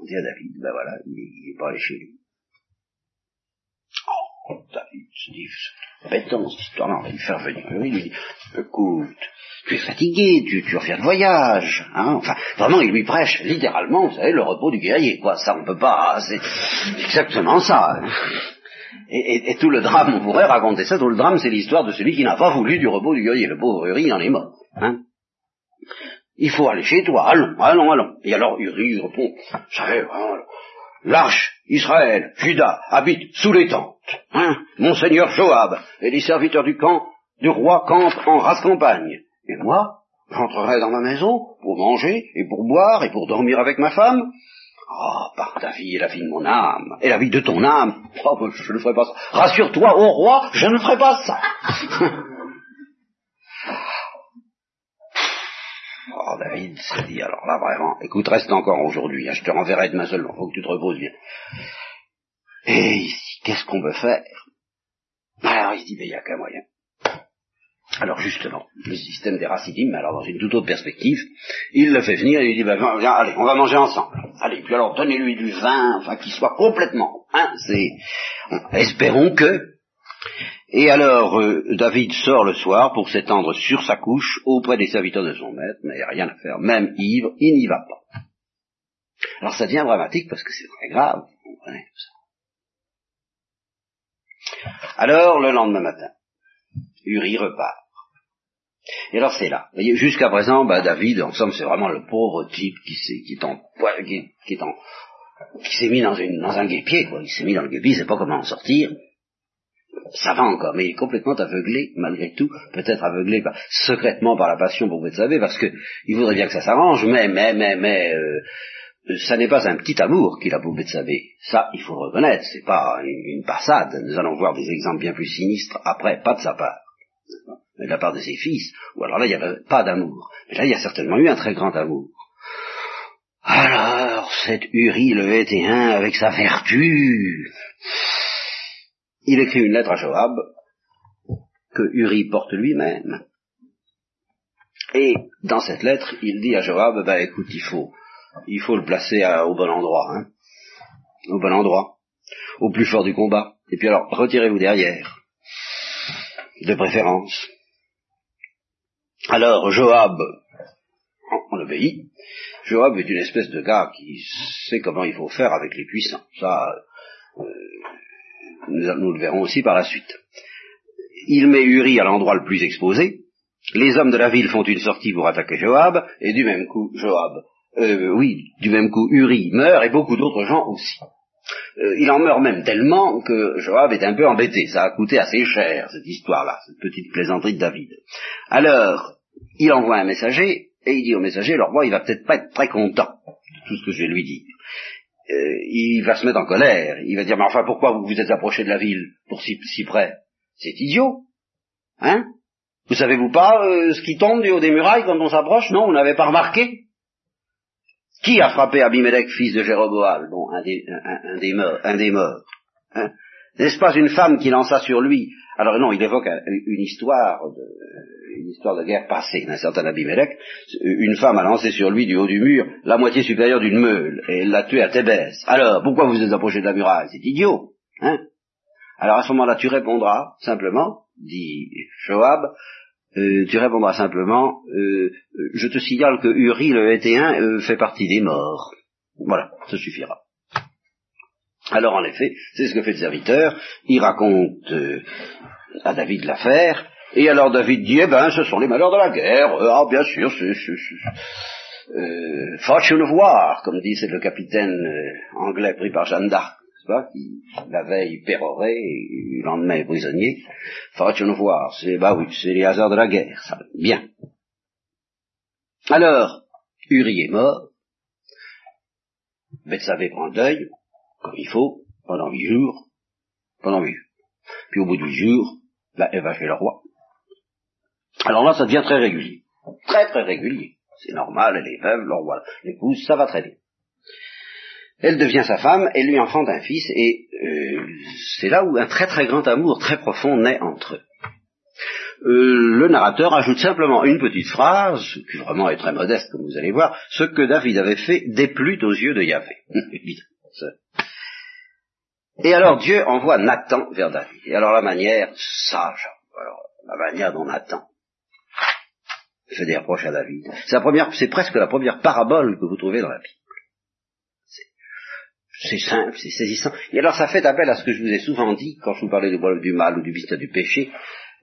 Speaker 2: on dit à David, ben voilà, il n'est pas allé chez lui. Oh, David se dit, bêtant cette histoire-là, on va lui faire venir. Uri lui dit, écoute, tu es fatigué, tu, tu reviens de voyage, hein, enfin, vraiment, il lui prêche littéralement, vous savez, le repos du guerrier, quoi, ça on peut pas, c'est exactement ça. Hein. Et, tout le drame, on pourrait raconter ça, tout le drame, c'est l'histoire de celui qui n'a pas voulu du repos du guerrier. Le pauvre Uri en est mort. Hein il faut aller chez toi, allons, allons, allons. Et alors Uri répond, savez, hein, l'arche, Israël, Judas, habite sous les tentes. Hein Monseigneur Joab et les serviteurs du camp du roi campent en race campagne. Et moi, j'entrerai dans ma maison pour manger et pour boire et pour dormir avec ma femme. Oh, par ta vie et la vie de mon âme, et la vie de ton âme, oh, je ne ferai pas ça. Rassure-toi, ô roi, je ne ferai pas ça. [laughs] oh, David s'est dit, alors là, vraiment, écoute, reste encore aujourd'hui, hein, je te renverrai demain seul, il faut que tu te reposes bien. Et ici, qu'est-ce qu'on veut faire? Alors il se dit, mais il n'y a qu'un moyen. Alors justement, le système des racidimes, mais alors dans une toute autre perspective, il le fait venir et lui dit, ben, viens, allez, on va manger ensemble. Allez, puis alors donnez-lui du vin, enfin qu'il soit complètement, hein, espérons que. Et alors euh, David sort le soir pour s'étendre sur sa couche auprès des serviteurs de son maître, mais il n'y a rien à faire, même ivre, il n'y va pas. Alors ça devient dramatique parce que c'est très grave, vous comprenez ça. Alors le lendemain matin, Uri repart. Et alors c'est là. Vous voyez, jusqu'à présent, bah, David, en somme, c'est vraiment le pauvre type qui s'est, qui est en, qui, qui est en, qui s'est mis dans, une, dans un guépier, quoi. Il s'est mis dans le guépier, il sait pas comment en sortir. Ça va encore, mais il est complètement aveuglé, malgré tout, peut-être aveuglé par, secrètement par la passion pour savez, parce que il voudrait bien que ça s'arrange, mais, mais, mais, mais, euh, ça n'est pas un petit amour qu'il a pour Bethsabée. Ça, il faut le reconnaître, c'est pas une, une, passade. Nous allons voir des exemples bien plus sinistres après, pas de sa part de la part de ses fils, ou alors là, il n'y avait pas d'amour. Mais là, il y a certainement eu un très grand amour. Alors, cet Uri le Hétéen, avec sa vertu, il écrit une lettre à Joab, que Uri porte lui-même. Et dans cette lettre, il dit à Joab, ben écoute, il faut, il faut le placer au bon endroit, hein, au bon endroit, au plus fort du combat. Et puis alors, retirez-vous derrière, de préférence. Alors Joab, on obéit. Joab est une espèce de gars qui sait comment il faut faire avec les puissants. Ça, euh, nous, le verrons aussi par la suite. Il met Uri à l'endroit le plus exposé. Les hommes de la ville font une sortie pour attaquer Joab, et du même coup, Joab, euh, oui, du même coup, Uri meurt, et beaucoup d'autres gens aussi. Euh, il en meurt même tellement que Joab est un peu embêté. Ça a coûté assez cher, cette histoire-là, cette petite plaisanterie de David. Alors, il envoie un messager, et il dit au messager, alors moi, il va peut-être pas être très content de tout ce que je vais lui dire. Euh, il va se mettre en colère. Il va dire, mais enfin, pourquoi vous vous êtes approché de la ville pour si, si près? C'est idiot. Hein? Vous savez-vous pas euh, ce qui tombe du haut des murailles quand on s'approche? Non, vous n'avez pas remarqué? Qui a frappé Abimelech, fils de Jéroboam? Bon, un des, un, des morts. Un des morts hein N'est-ce pas une femme qui lança sur lui? Alors non, il évoque une histoire de, une histoire de guerre passée d'un certain Abimelech. Une femme a lancé sur lui du haut du mur la moitié supérieure d'une meule et elle l'a tué à Thébès. Alors, pourquoi vous êtes approché de la muraille? C'est idiot, hein Alors à ce moment-là, tu répondras simplement, dit Joab, euh, tu répondras simplement, euh, je te signale que Uri le Hétéen euh, fait partie des morts. Voilà, ça suffira. Alors en effet, c'est ce que fait le serviteur, il raconte à David l'affaire, et alors David dit, eh ben, ce sont les malheurs de la guerre, ah bien sûr, c'est... Euh, le voir, comme dit le capitaine anglais pris par Jeanne d'Arc qui la veille pérorait le lendemain est prisonnier. Nous voir C'est bah oui, c'est les hasards de la guerre, ça. Bien. Alors, Uri est mort. Bethsabée prend deuil, comme il faut, pendant huit jours. Pendant huit jours. Puis au bout de huit jours, elle va chez le roi. Alors là, ça devient très régulier. Très très régulier. C'est normal, elle est veuve, le roi l'épouse, ça va très bien elle devient sa femme, elle lui enfante un fils, et euh, c'est là où un très très grand amour très profond naît entre eux. Euh, le narrateur ajoute simplement une petite phrase, qui vraiment est très modeste comme vous allez voir, ce que David avait fait déplut aux yeux de Yahvé. [laughs] et alors Dieu envoie Nathan vers David. Et alors la manière sage, alors, la manière dont Nathan fait des reproches à David, c'est presque la première parabole que vous trouvez dans la Bible. C'est simple, c'est saisissant. Et alors ça fait appel à ce que je vous ai souvent dit quand je vous parlais du mal ou du business du péché,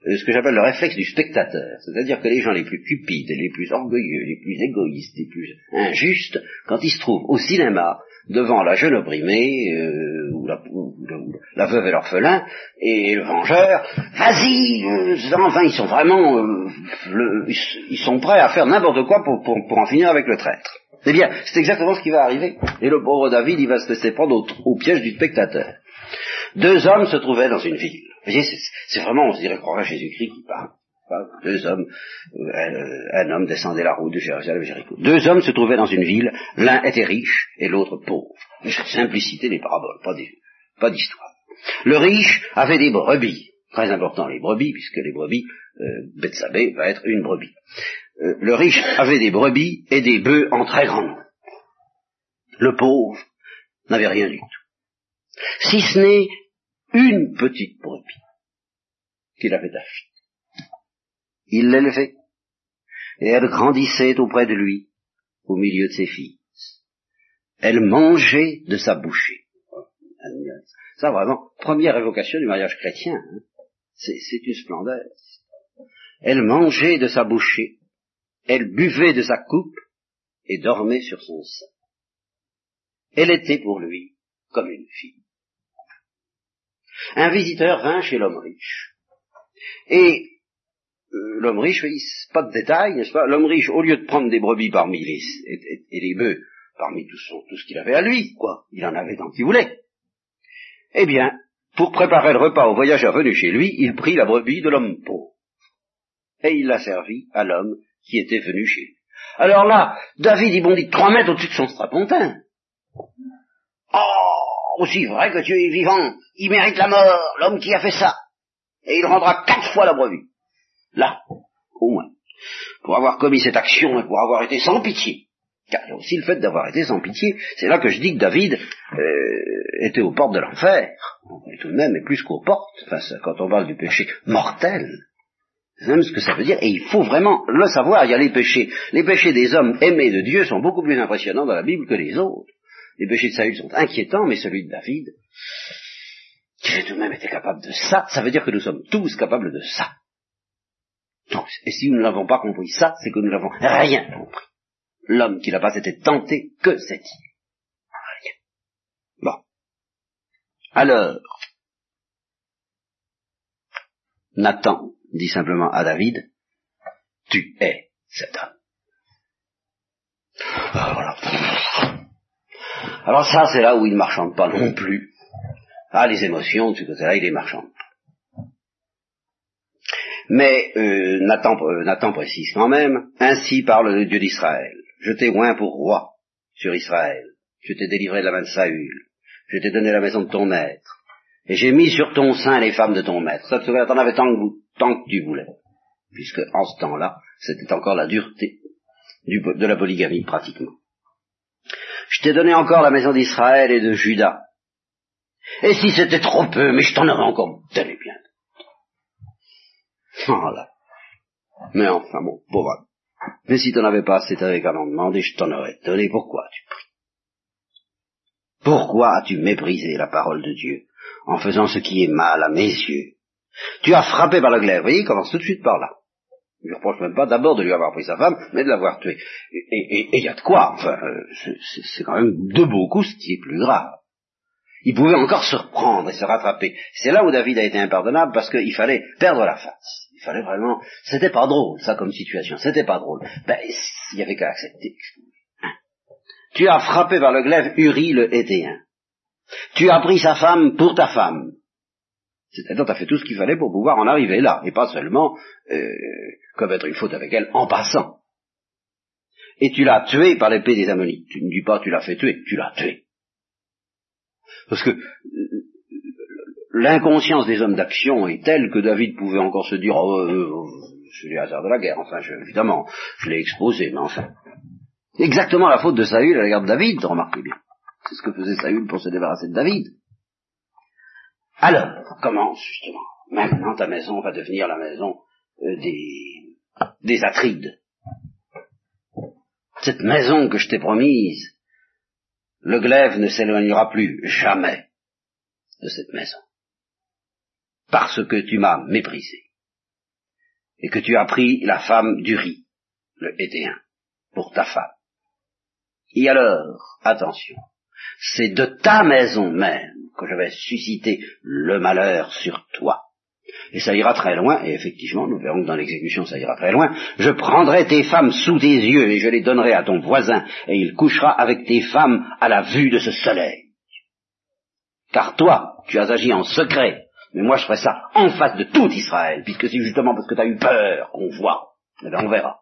Speaker 2: euh, ce que j'appelle le réflexe du spectateur. C'est-à-dire que les gens les plus cupides, les plus orgueilleux, les plus égoïstes, les plus injustes, quand ils se trouvent au cinéma devant la jeune opprimée, euh, ou, la, veuve et l'orphelin, et le vengeur, vas-y, euh, enfin ils sont vraiment, euh, ils sont prêts à faire n'importe quoi pour, pour en finir avec le traître. Eh bien, c'est exactement ce qui va arriver. Et le pauvre David, il va se laisser prendre au, piège du spectateur. Deux hommes se trouvaient dans une ville. Vous voyez, c'est vraiment, on se dirait, croire à Jésus-Christ qui parle. Deux hommes, euh, un, homme descendait la route de Jérusalem Jéricho. Deux hommes se trouvaient dans une ville, l'un était riche et l'autre pauvre. Simplicité des paraboles, pas d'histoire. Le riche avait des brebis, très important les brebis, puisque les brebis, euh, Bethsabée va être une brebis. Euh, le riche avait des brebis et des bœufs en très grand nombre. Le pauvre n'avait rien du tout. Si ce n'est une petite brebis qu'il avait achetée. Il l'élevait, et elle grandissait auprès de lui, au milieu de ses fils. Elle mangeait de sa bouchée. Ça vraiment, première évocation du mariage chrétien. Hein. C'est une splendeur. Elle mangeait de sa bouchée elle buvait de sa coupe et dormait sur son sein. Elle était pour lui comme une fille. Un visiteur vint chez l'homme riche. Et euh, l'homme riche, pas de détails, n'est-ce pas? L'homme riche, au lieu de prendre des brebis parmi les, et, les bœufs parmi tout, tout ce qu'il avait à lui, quoi, il en avait tant qu'il voulait. Eh bien, pour préparer le repas au voyageur venu chez lui, il prit la brebis de l'homme pauvre. Et il la servit à l'homme qui était venu chez lui. Alors là, David, il bondit trois mètres au-dessus de son strapontin. Oh, aussi vrai que Dieu est vivant, il mérite la mort, l'homme qui a fait ça. Et il rendra quatre fois la brebis. Là, au moins. Pour avoir commis cette action et pour avoir été sans pitié. Car il y a aussi le fait d'avoir été sans pitié. C'est là que je dis que David euh, était aux portes de l'enfer. Tout de même, et plus qu'aux portes, enfin, quand on parle du péché mortel, même ce que ça veut dire, et il faut vraiment le savoir, il y a les péchés. Les péchés des hommes aimés de Dieu sont beaucoup plus impressionnants dans la Bible que les autres. Les péchés de Saül sont inquiétants, mais celui de David, qui a tout de même été capable de ça, ça veut dire que nous sommes tous capables de ça. et si nous n'avons pas compris ça, c'est que nous n'avons rien compris. L'homme qui n'a pas été tenté, que c'est-il Rien. Bon. Alors, Nathan dit simplement à David, tu es cet homme. Ah, Alors ça, c'est là où il ne marchande pas non plus. Ah, les émotions, de ce côté-là, il est marchand. Mais euh, Nathan, euh, Nathan précise quand même, ainsi parle le Dieu d'Israël. Je t'ai oint pour roi sur Israël. Je t'ai délivré de la main de Saül. Je t'ai donné la maison de ton maître. Et j'ai mis sur ton sein les femmes de ton maître. Ça, tu en avais tant que, tant que tu voulais. Puisque en ce temps-là, c'était encore la dureté du, de la polygamie pratiquement. Je t'ai donné encore la maison d'Israël et de Juda. Et si c'était trop peu, mais je t'en aurais encore donné bien. Voilà. Mais enfin bon, pauvre. Mais si t'en avais pas assez, t'avais qu'à m'en demander, je t'en aurais donné. Pourquoi tu pries? Pourquoi as-tu méprisé la parole de Dieu? En faisant ce qui est mal à mes yeux Tu as frappé par la glaive. Voyez, il commence tout de suite par là. Je ne reproche même pas d'abord de lui avoir pris sa femme, mais de l'avoir tué. Et il y a de quoi, enfin, euh, c'est quand même de beaucoup ce qui est plus grave. Il pouvait encore se reprendre et se rattraper. C'est là où David a été impardonnable parce qu'il fallait perdre la face. Il fallait vraiment. C'était pas drôle, ça, comme situation. C'était pas drôle. Ben, il y avait qu'à accepter. Tu as frappé par le glaive Uri le Hétéen. Tu as pris sa femme pour ta femme. C'est-à-dire, tu as fait tout ce qu'il fallait pour pouvoir en arriver là, et pas seulement euh, commettre une faute avec elle en passant. Et tu l'as tué par l'épée des Ammonites. Tu ne dis pas tu l'as fait tuer, tu l'as tué. Parce que euh, l'inconscience des hommes d'action est telle que David pouvait encore se dire oh, euh, euh, c'est les hasards de la guerre. Enfin, évidemment, je l'ai exposé, mais enfin. Exactement la faute de Saül à la guerre de David, remarquez bien. C'est ce que faisait Saül pour se débarrasser de David. Alors, commence justement. Maintenant, ta maison va devenir la maison des, des Atrides? Cette maison que je t'ai promise, le glaive ne s'éloignera plus jamais de cette maison. Parce que tu m'as méprisé. Et que tu as pris la femme d'Uri, le Hétéen, pour ta femme. Et alors, attention, c'est de ta maison même que je vais susciter le malheur sur toi. Et ça ira très loin, et effectivement, nous verrons que dans l'exécution ça ira très loin. Je prendrai tes femmes sous tes yeux et je les donnerai à ton voisin, et il couchera avec tes femmes à la vue de ce soleil. Car toi, tu as agi en secret, mais moi je ferai ça en face de tout Israël, puisque c'est justement parce que tu as eu peur qu'on voit. Eh bien, on verra.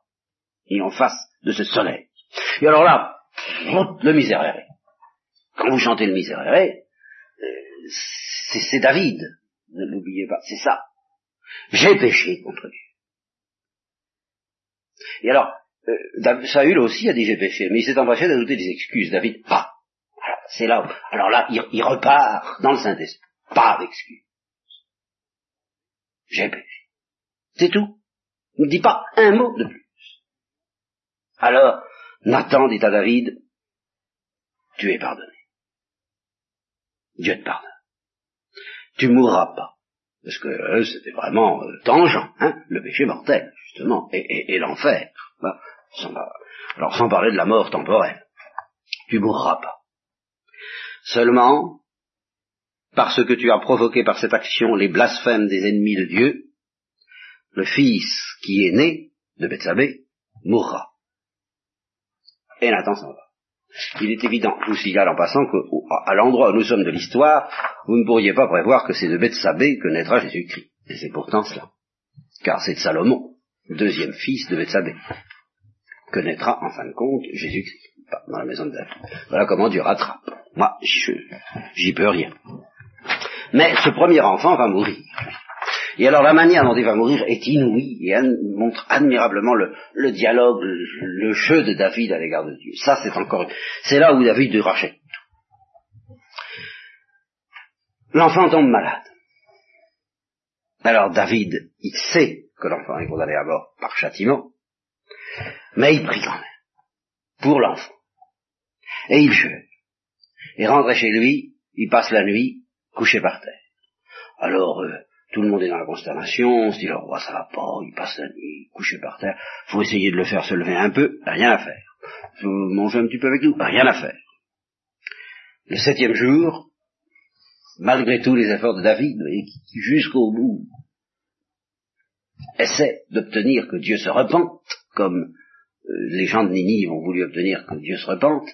Speaker 2: Et en face de ce soleil. Et alors là, le miséréré. Quand vous chantez le miséréré, euh, c'est David ne l'oubliez pas, c'est ça. J'ai péché contre Dieu. Et alors, euh, Saül aussi a dit j'ai péché, mais il s'est empressé d'ajouter des excuses. David, pas. C'est là où, alors là, il, repart dans le Saint-Esprit. Pas d'excuses. J'ai péché. C'est tout. Il ne dit pas un mot de plus. Alors, Nathan dit à David, tu es pardonné. Dieu te pardonne tu mourras pas. Parce que euh, c'était vraiment euh, tangent, hein, le péché mortel, justement, et, l'enfer. Bah, alors sans parler de la mort temporelle. Tu mourras pas. Seulement, parce que tu as provoqué par cette action les blasphèmes des ennemis de Dieu, le fils qui est né de Bethsabée mourra. Et Nathan s'en va. Il est évident, je vous signale en passant qu'à l'endroit où nous sommes de l'histoire, vous ne pourriez pas prévoir que c'est de Bethsabée que naîtra Jésus-Christ. Et c'est pourtant cela. Car c'est de Salomon, deuxième fils de Bethsabée, que naîtra en fin de compte Jésus-Christ, dans la maison de David. Voilà comment Dieu rattrape. Moi, j'y peux rien. Mais ce premier enfant va mourir. Et alors la manière dont il va mourir est inouïe et montre admirablement le, dialogue, le, jeu de David à l'égard de Dieu. Ça, c'est encore, c'est là où David rachète tout. L'enfant tombe malade. Alors David, il sait que l'enfant est condamné à mort par châtiment, mais il prie quand même pour l'enfant. Et il jeûne. Et rentre chez lui, il passe la nuit couché par terre. Alors, euh, tout le monde est dans la consternation, on se dit le roi ça va pas, il passe la nuit couché par terre, faut essayer de le faire se lever un peu, rien à faire. Faut manger un petit peu avec nous, rien à faire. Le septième jour, malgré tous les efforts de David, qui jusqu'au bout essaie d'obtenir que Dieu se repente, comme euh, les gens de Ninive ont voulu obtenir que Dieu se repente,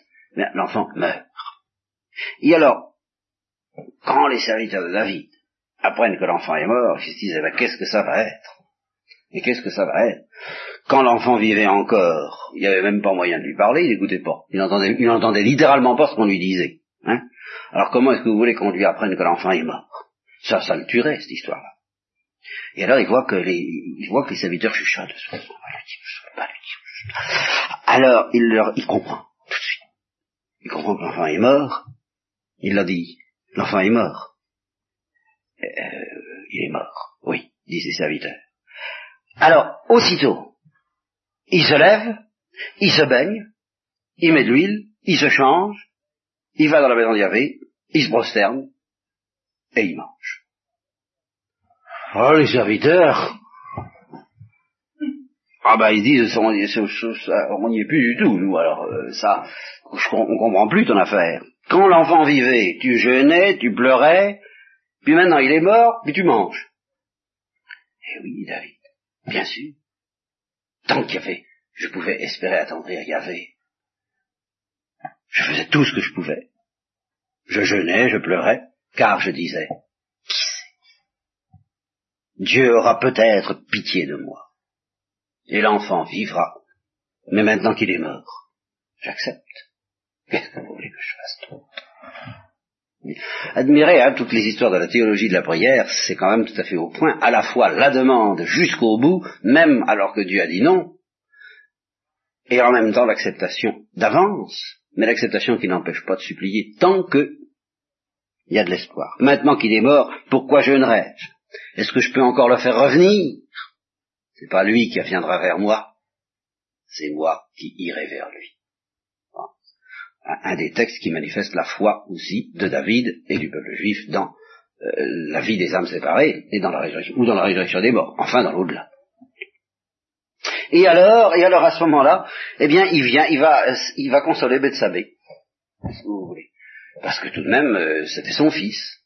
Speaker 2: l'enfant meurt. Et alors, quand les serviteurs de David apprennent que l'enfant est mort, ils se disent, eh ben, qu'est-ce que ça va être? Et qu'est-ce que ça va être? Quand l'enfant vivait encore, il n'y avait même pas moyen de lui parler, il n'écoutait pas. Il entendait, il entendait littéralement pas ce qu'on lui disait. Hein? Alors comment est-ce que vous voulez qu'on lui apprenne que l'enfant est mort? Ça, ça le tuerait, cette histoire-là. Et alors il voit que les, il voit que les serviteurs chuchotent. Alors il leur, il comprend tout de suite. Il comprend que l'enfant est mort. Il l'a dit. L'enfant est mort. Euh, il est mort. Oui, dit ses serviteurs. Alors, aussitôt, il se lève, il se baigne, il met de l'huile, il se change, il va dans la maison d'Yavé, il se prosterne, et il mange. Oh, les serviteurs Ah ben, ils disent, on n'y est plus du tout, nous, alors euh, ça, on comprend plus ton affaire. Quand l'enfant vivait, tu jeûnais, tu pleurais, puis maintenant il est mort, puis tu manges. Eh oui, David, bien sûr. Tant qu'il y avait, je pouvais espérer attendrir Yahvé. Je faisais tout ce que je pouvais. Je jeûnais, je pleurais, car je disais, qui sait Dieu aura peut-être pitié de moi. Et l'enfant vivra. Mais maintenant qu'il est mort, j'accepte. Qu'est-ce que vous voulez que je fasse d'autre? Admirez hein, toutes les histoires de la théologie de la prière, c'est quand même tout à fait au point, à la fois la demande jusqu'au bout, même alors que Dieu a dit non, et en même temps l'acceptation d'avance, mais l'acceptation qui n'empêche pas de supplier tant que il y a de l'espoir. Maintenant qu'il est mort, pourquoi jeûnerais-je Est-ce que je peux encore le faire revenir? C'est pas lui qui viendra vers moi, c'est moi qui irai vers lui un des textes qui manifeste la foi aussi de David et du peuple juif dans euh, la vie des âmes séparées et dans la résurrection, ou dans la résurrection des morts, enfin dans l'au-delà. Et alors, et alors à ce moment-là, eh bien, il vient, il va, il va consoler Bethsabée, vous voulez, parce que tout de même, euh, c'était son fils.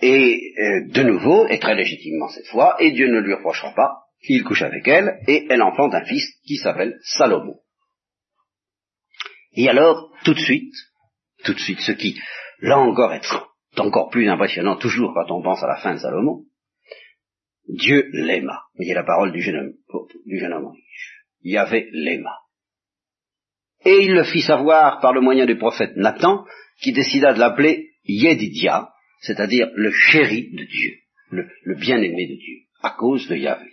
Speaker 2: Et euh, de nouveau, et très légitimement cette fois, et Dieu ne lui reprochera pas, qu'il couche avec elle, et elle enfante un fils qui s'appelle Salomon. Et alors, tout de suite, tout de suite, ce qui, là encore, est encore plus impressionnant, toujours quand on pense à la fin de Salomon, Dieu l'aima. Voyez la parole du jeune homme, du jeune homme riche. Yahvé l'aima. Et il le fit savoir par le moyen du prophète Nathan, qui décida de l'appeler Yedidia, c'est-à-dire le chéri de Dieu, le, le bien-aimé de Dieu, à cause de Yahvé.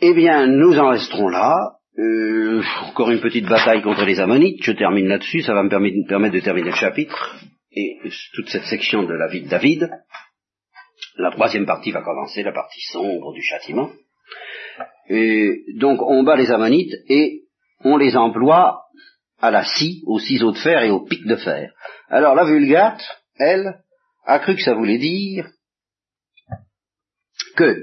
Speaker 2: Eh bien, nous en resterons là, euh, encore une petite bataille contre les Ammonites, je termine là-dessus, ça va me permettre de terminer le chapitre et toute cette section de la vie de David. La troisième partie va commencer, la partie sombre du châtiment. Et donc on bat les Ammonites et on les emploie à la scie, aux ciseaux de fer et aux pics de fer. Alors la Vulgate, elle, a cru que ça voulait dire que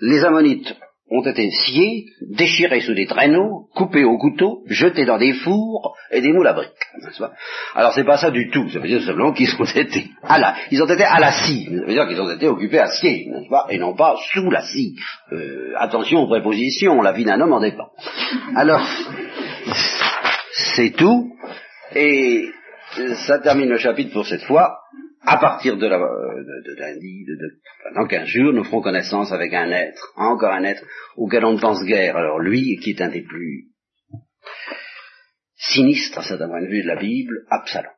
Speaker 2: les Ammonites ont été sciés, déchirés sous des traîneaux, coupés au couteau, jetés dans des fours et des moules à briques. Alors c'est pas ça du tout, ça veut dire simplement qu'ils ont été à la, ils ont été à la scie, ça veut dire qu'ils ont été occupés à scier, pas, et non pas sous la scie. Euh, attention aux prépositions, la vie d'un homme en dépend. Alors, c'est tout, et ça termine le chapitre pour cette fois à partir de, lundi, de, de, dans 15 jours, nous ferons connaissance avec un être, encore un être auquel on ne pense guère. Alors lui, qui est un des plus sinistres à certain point de vue de la Bible, Absalom.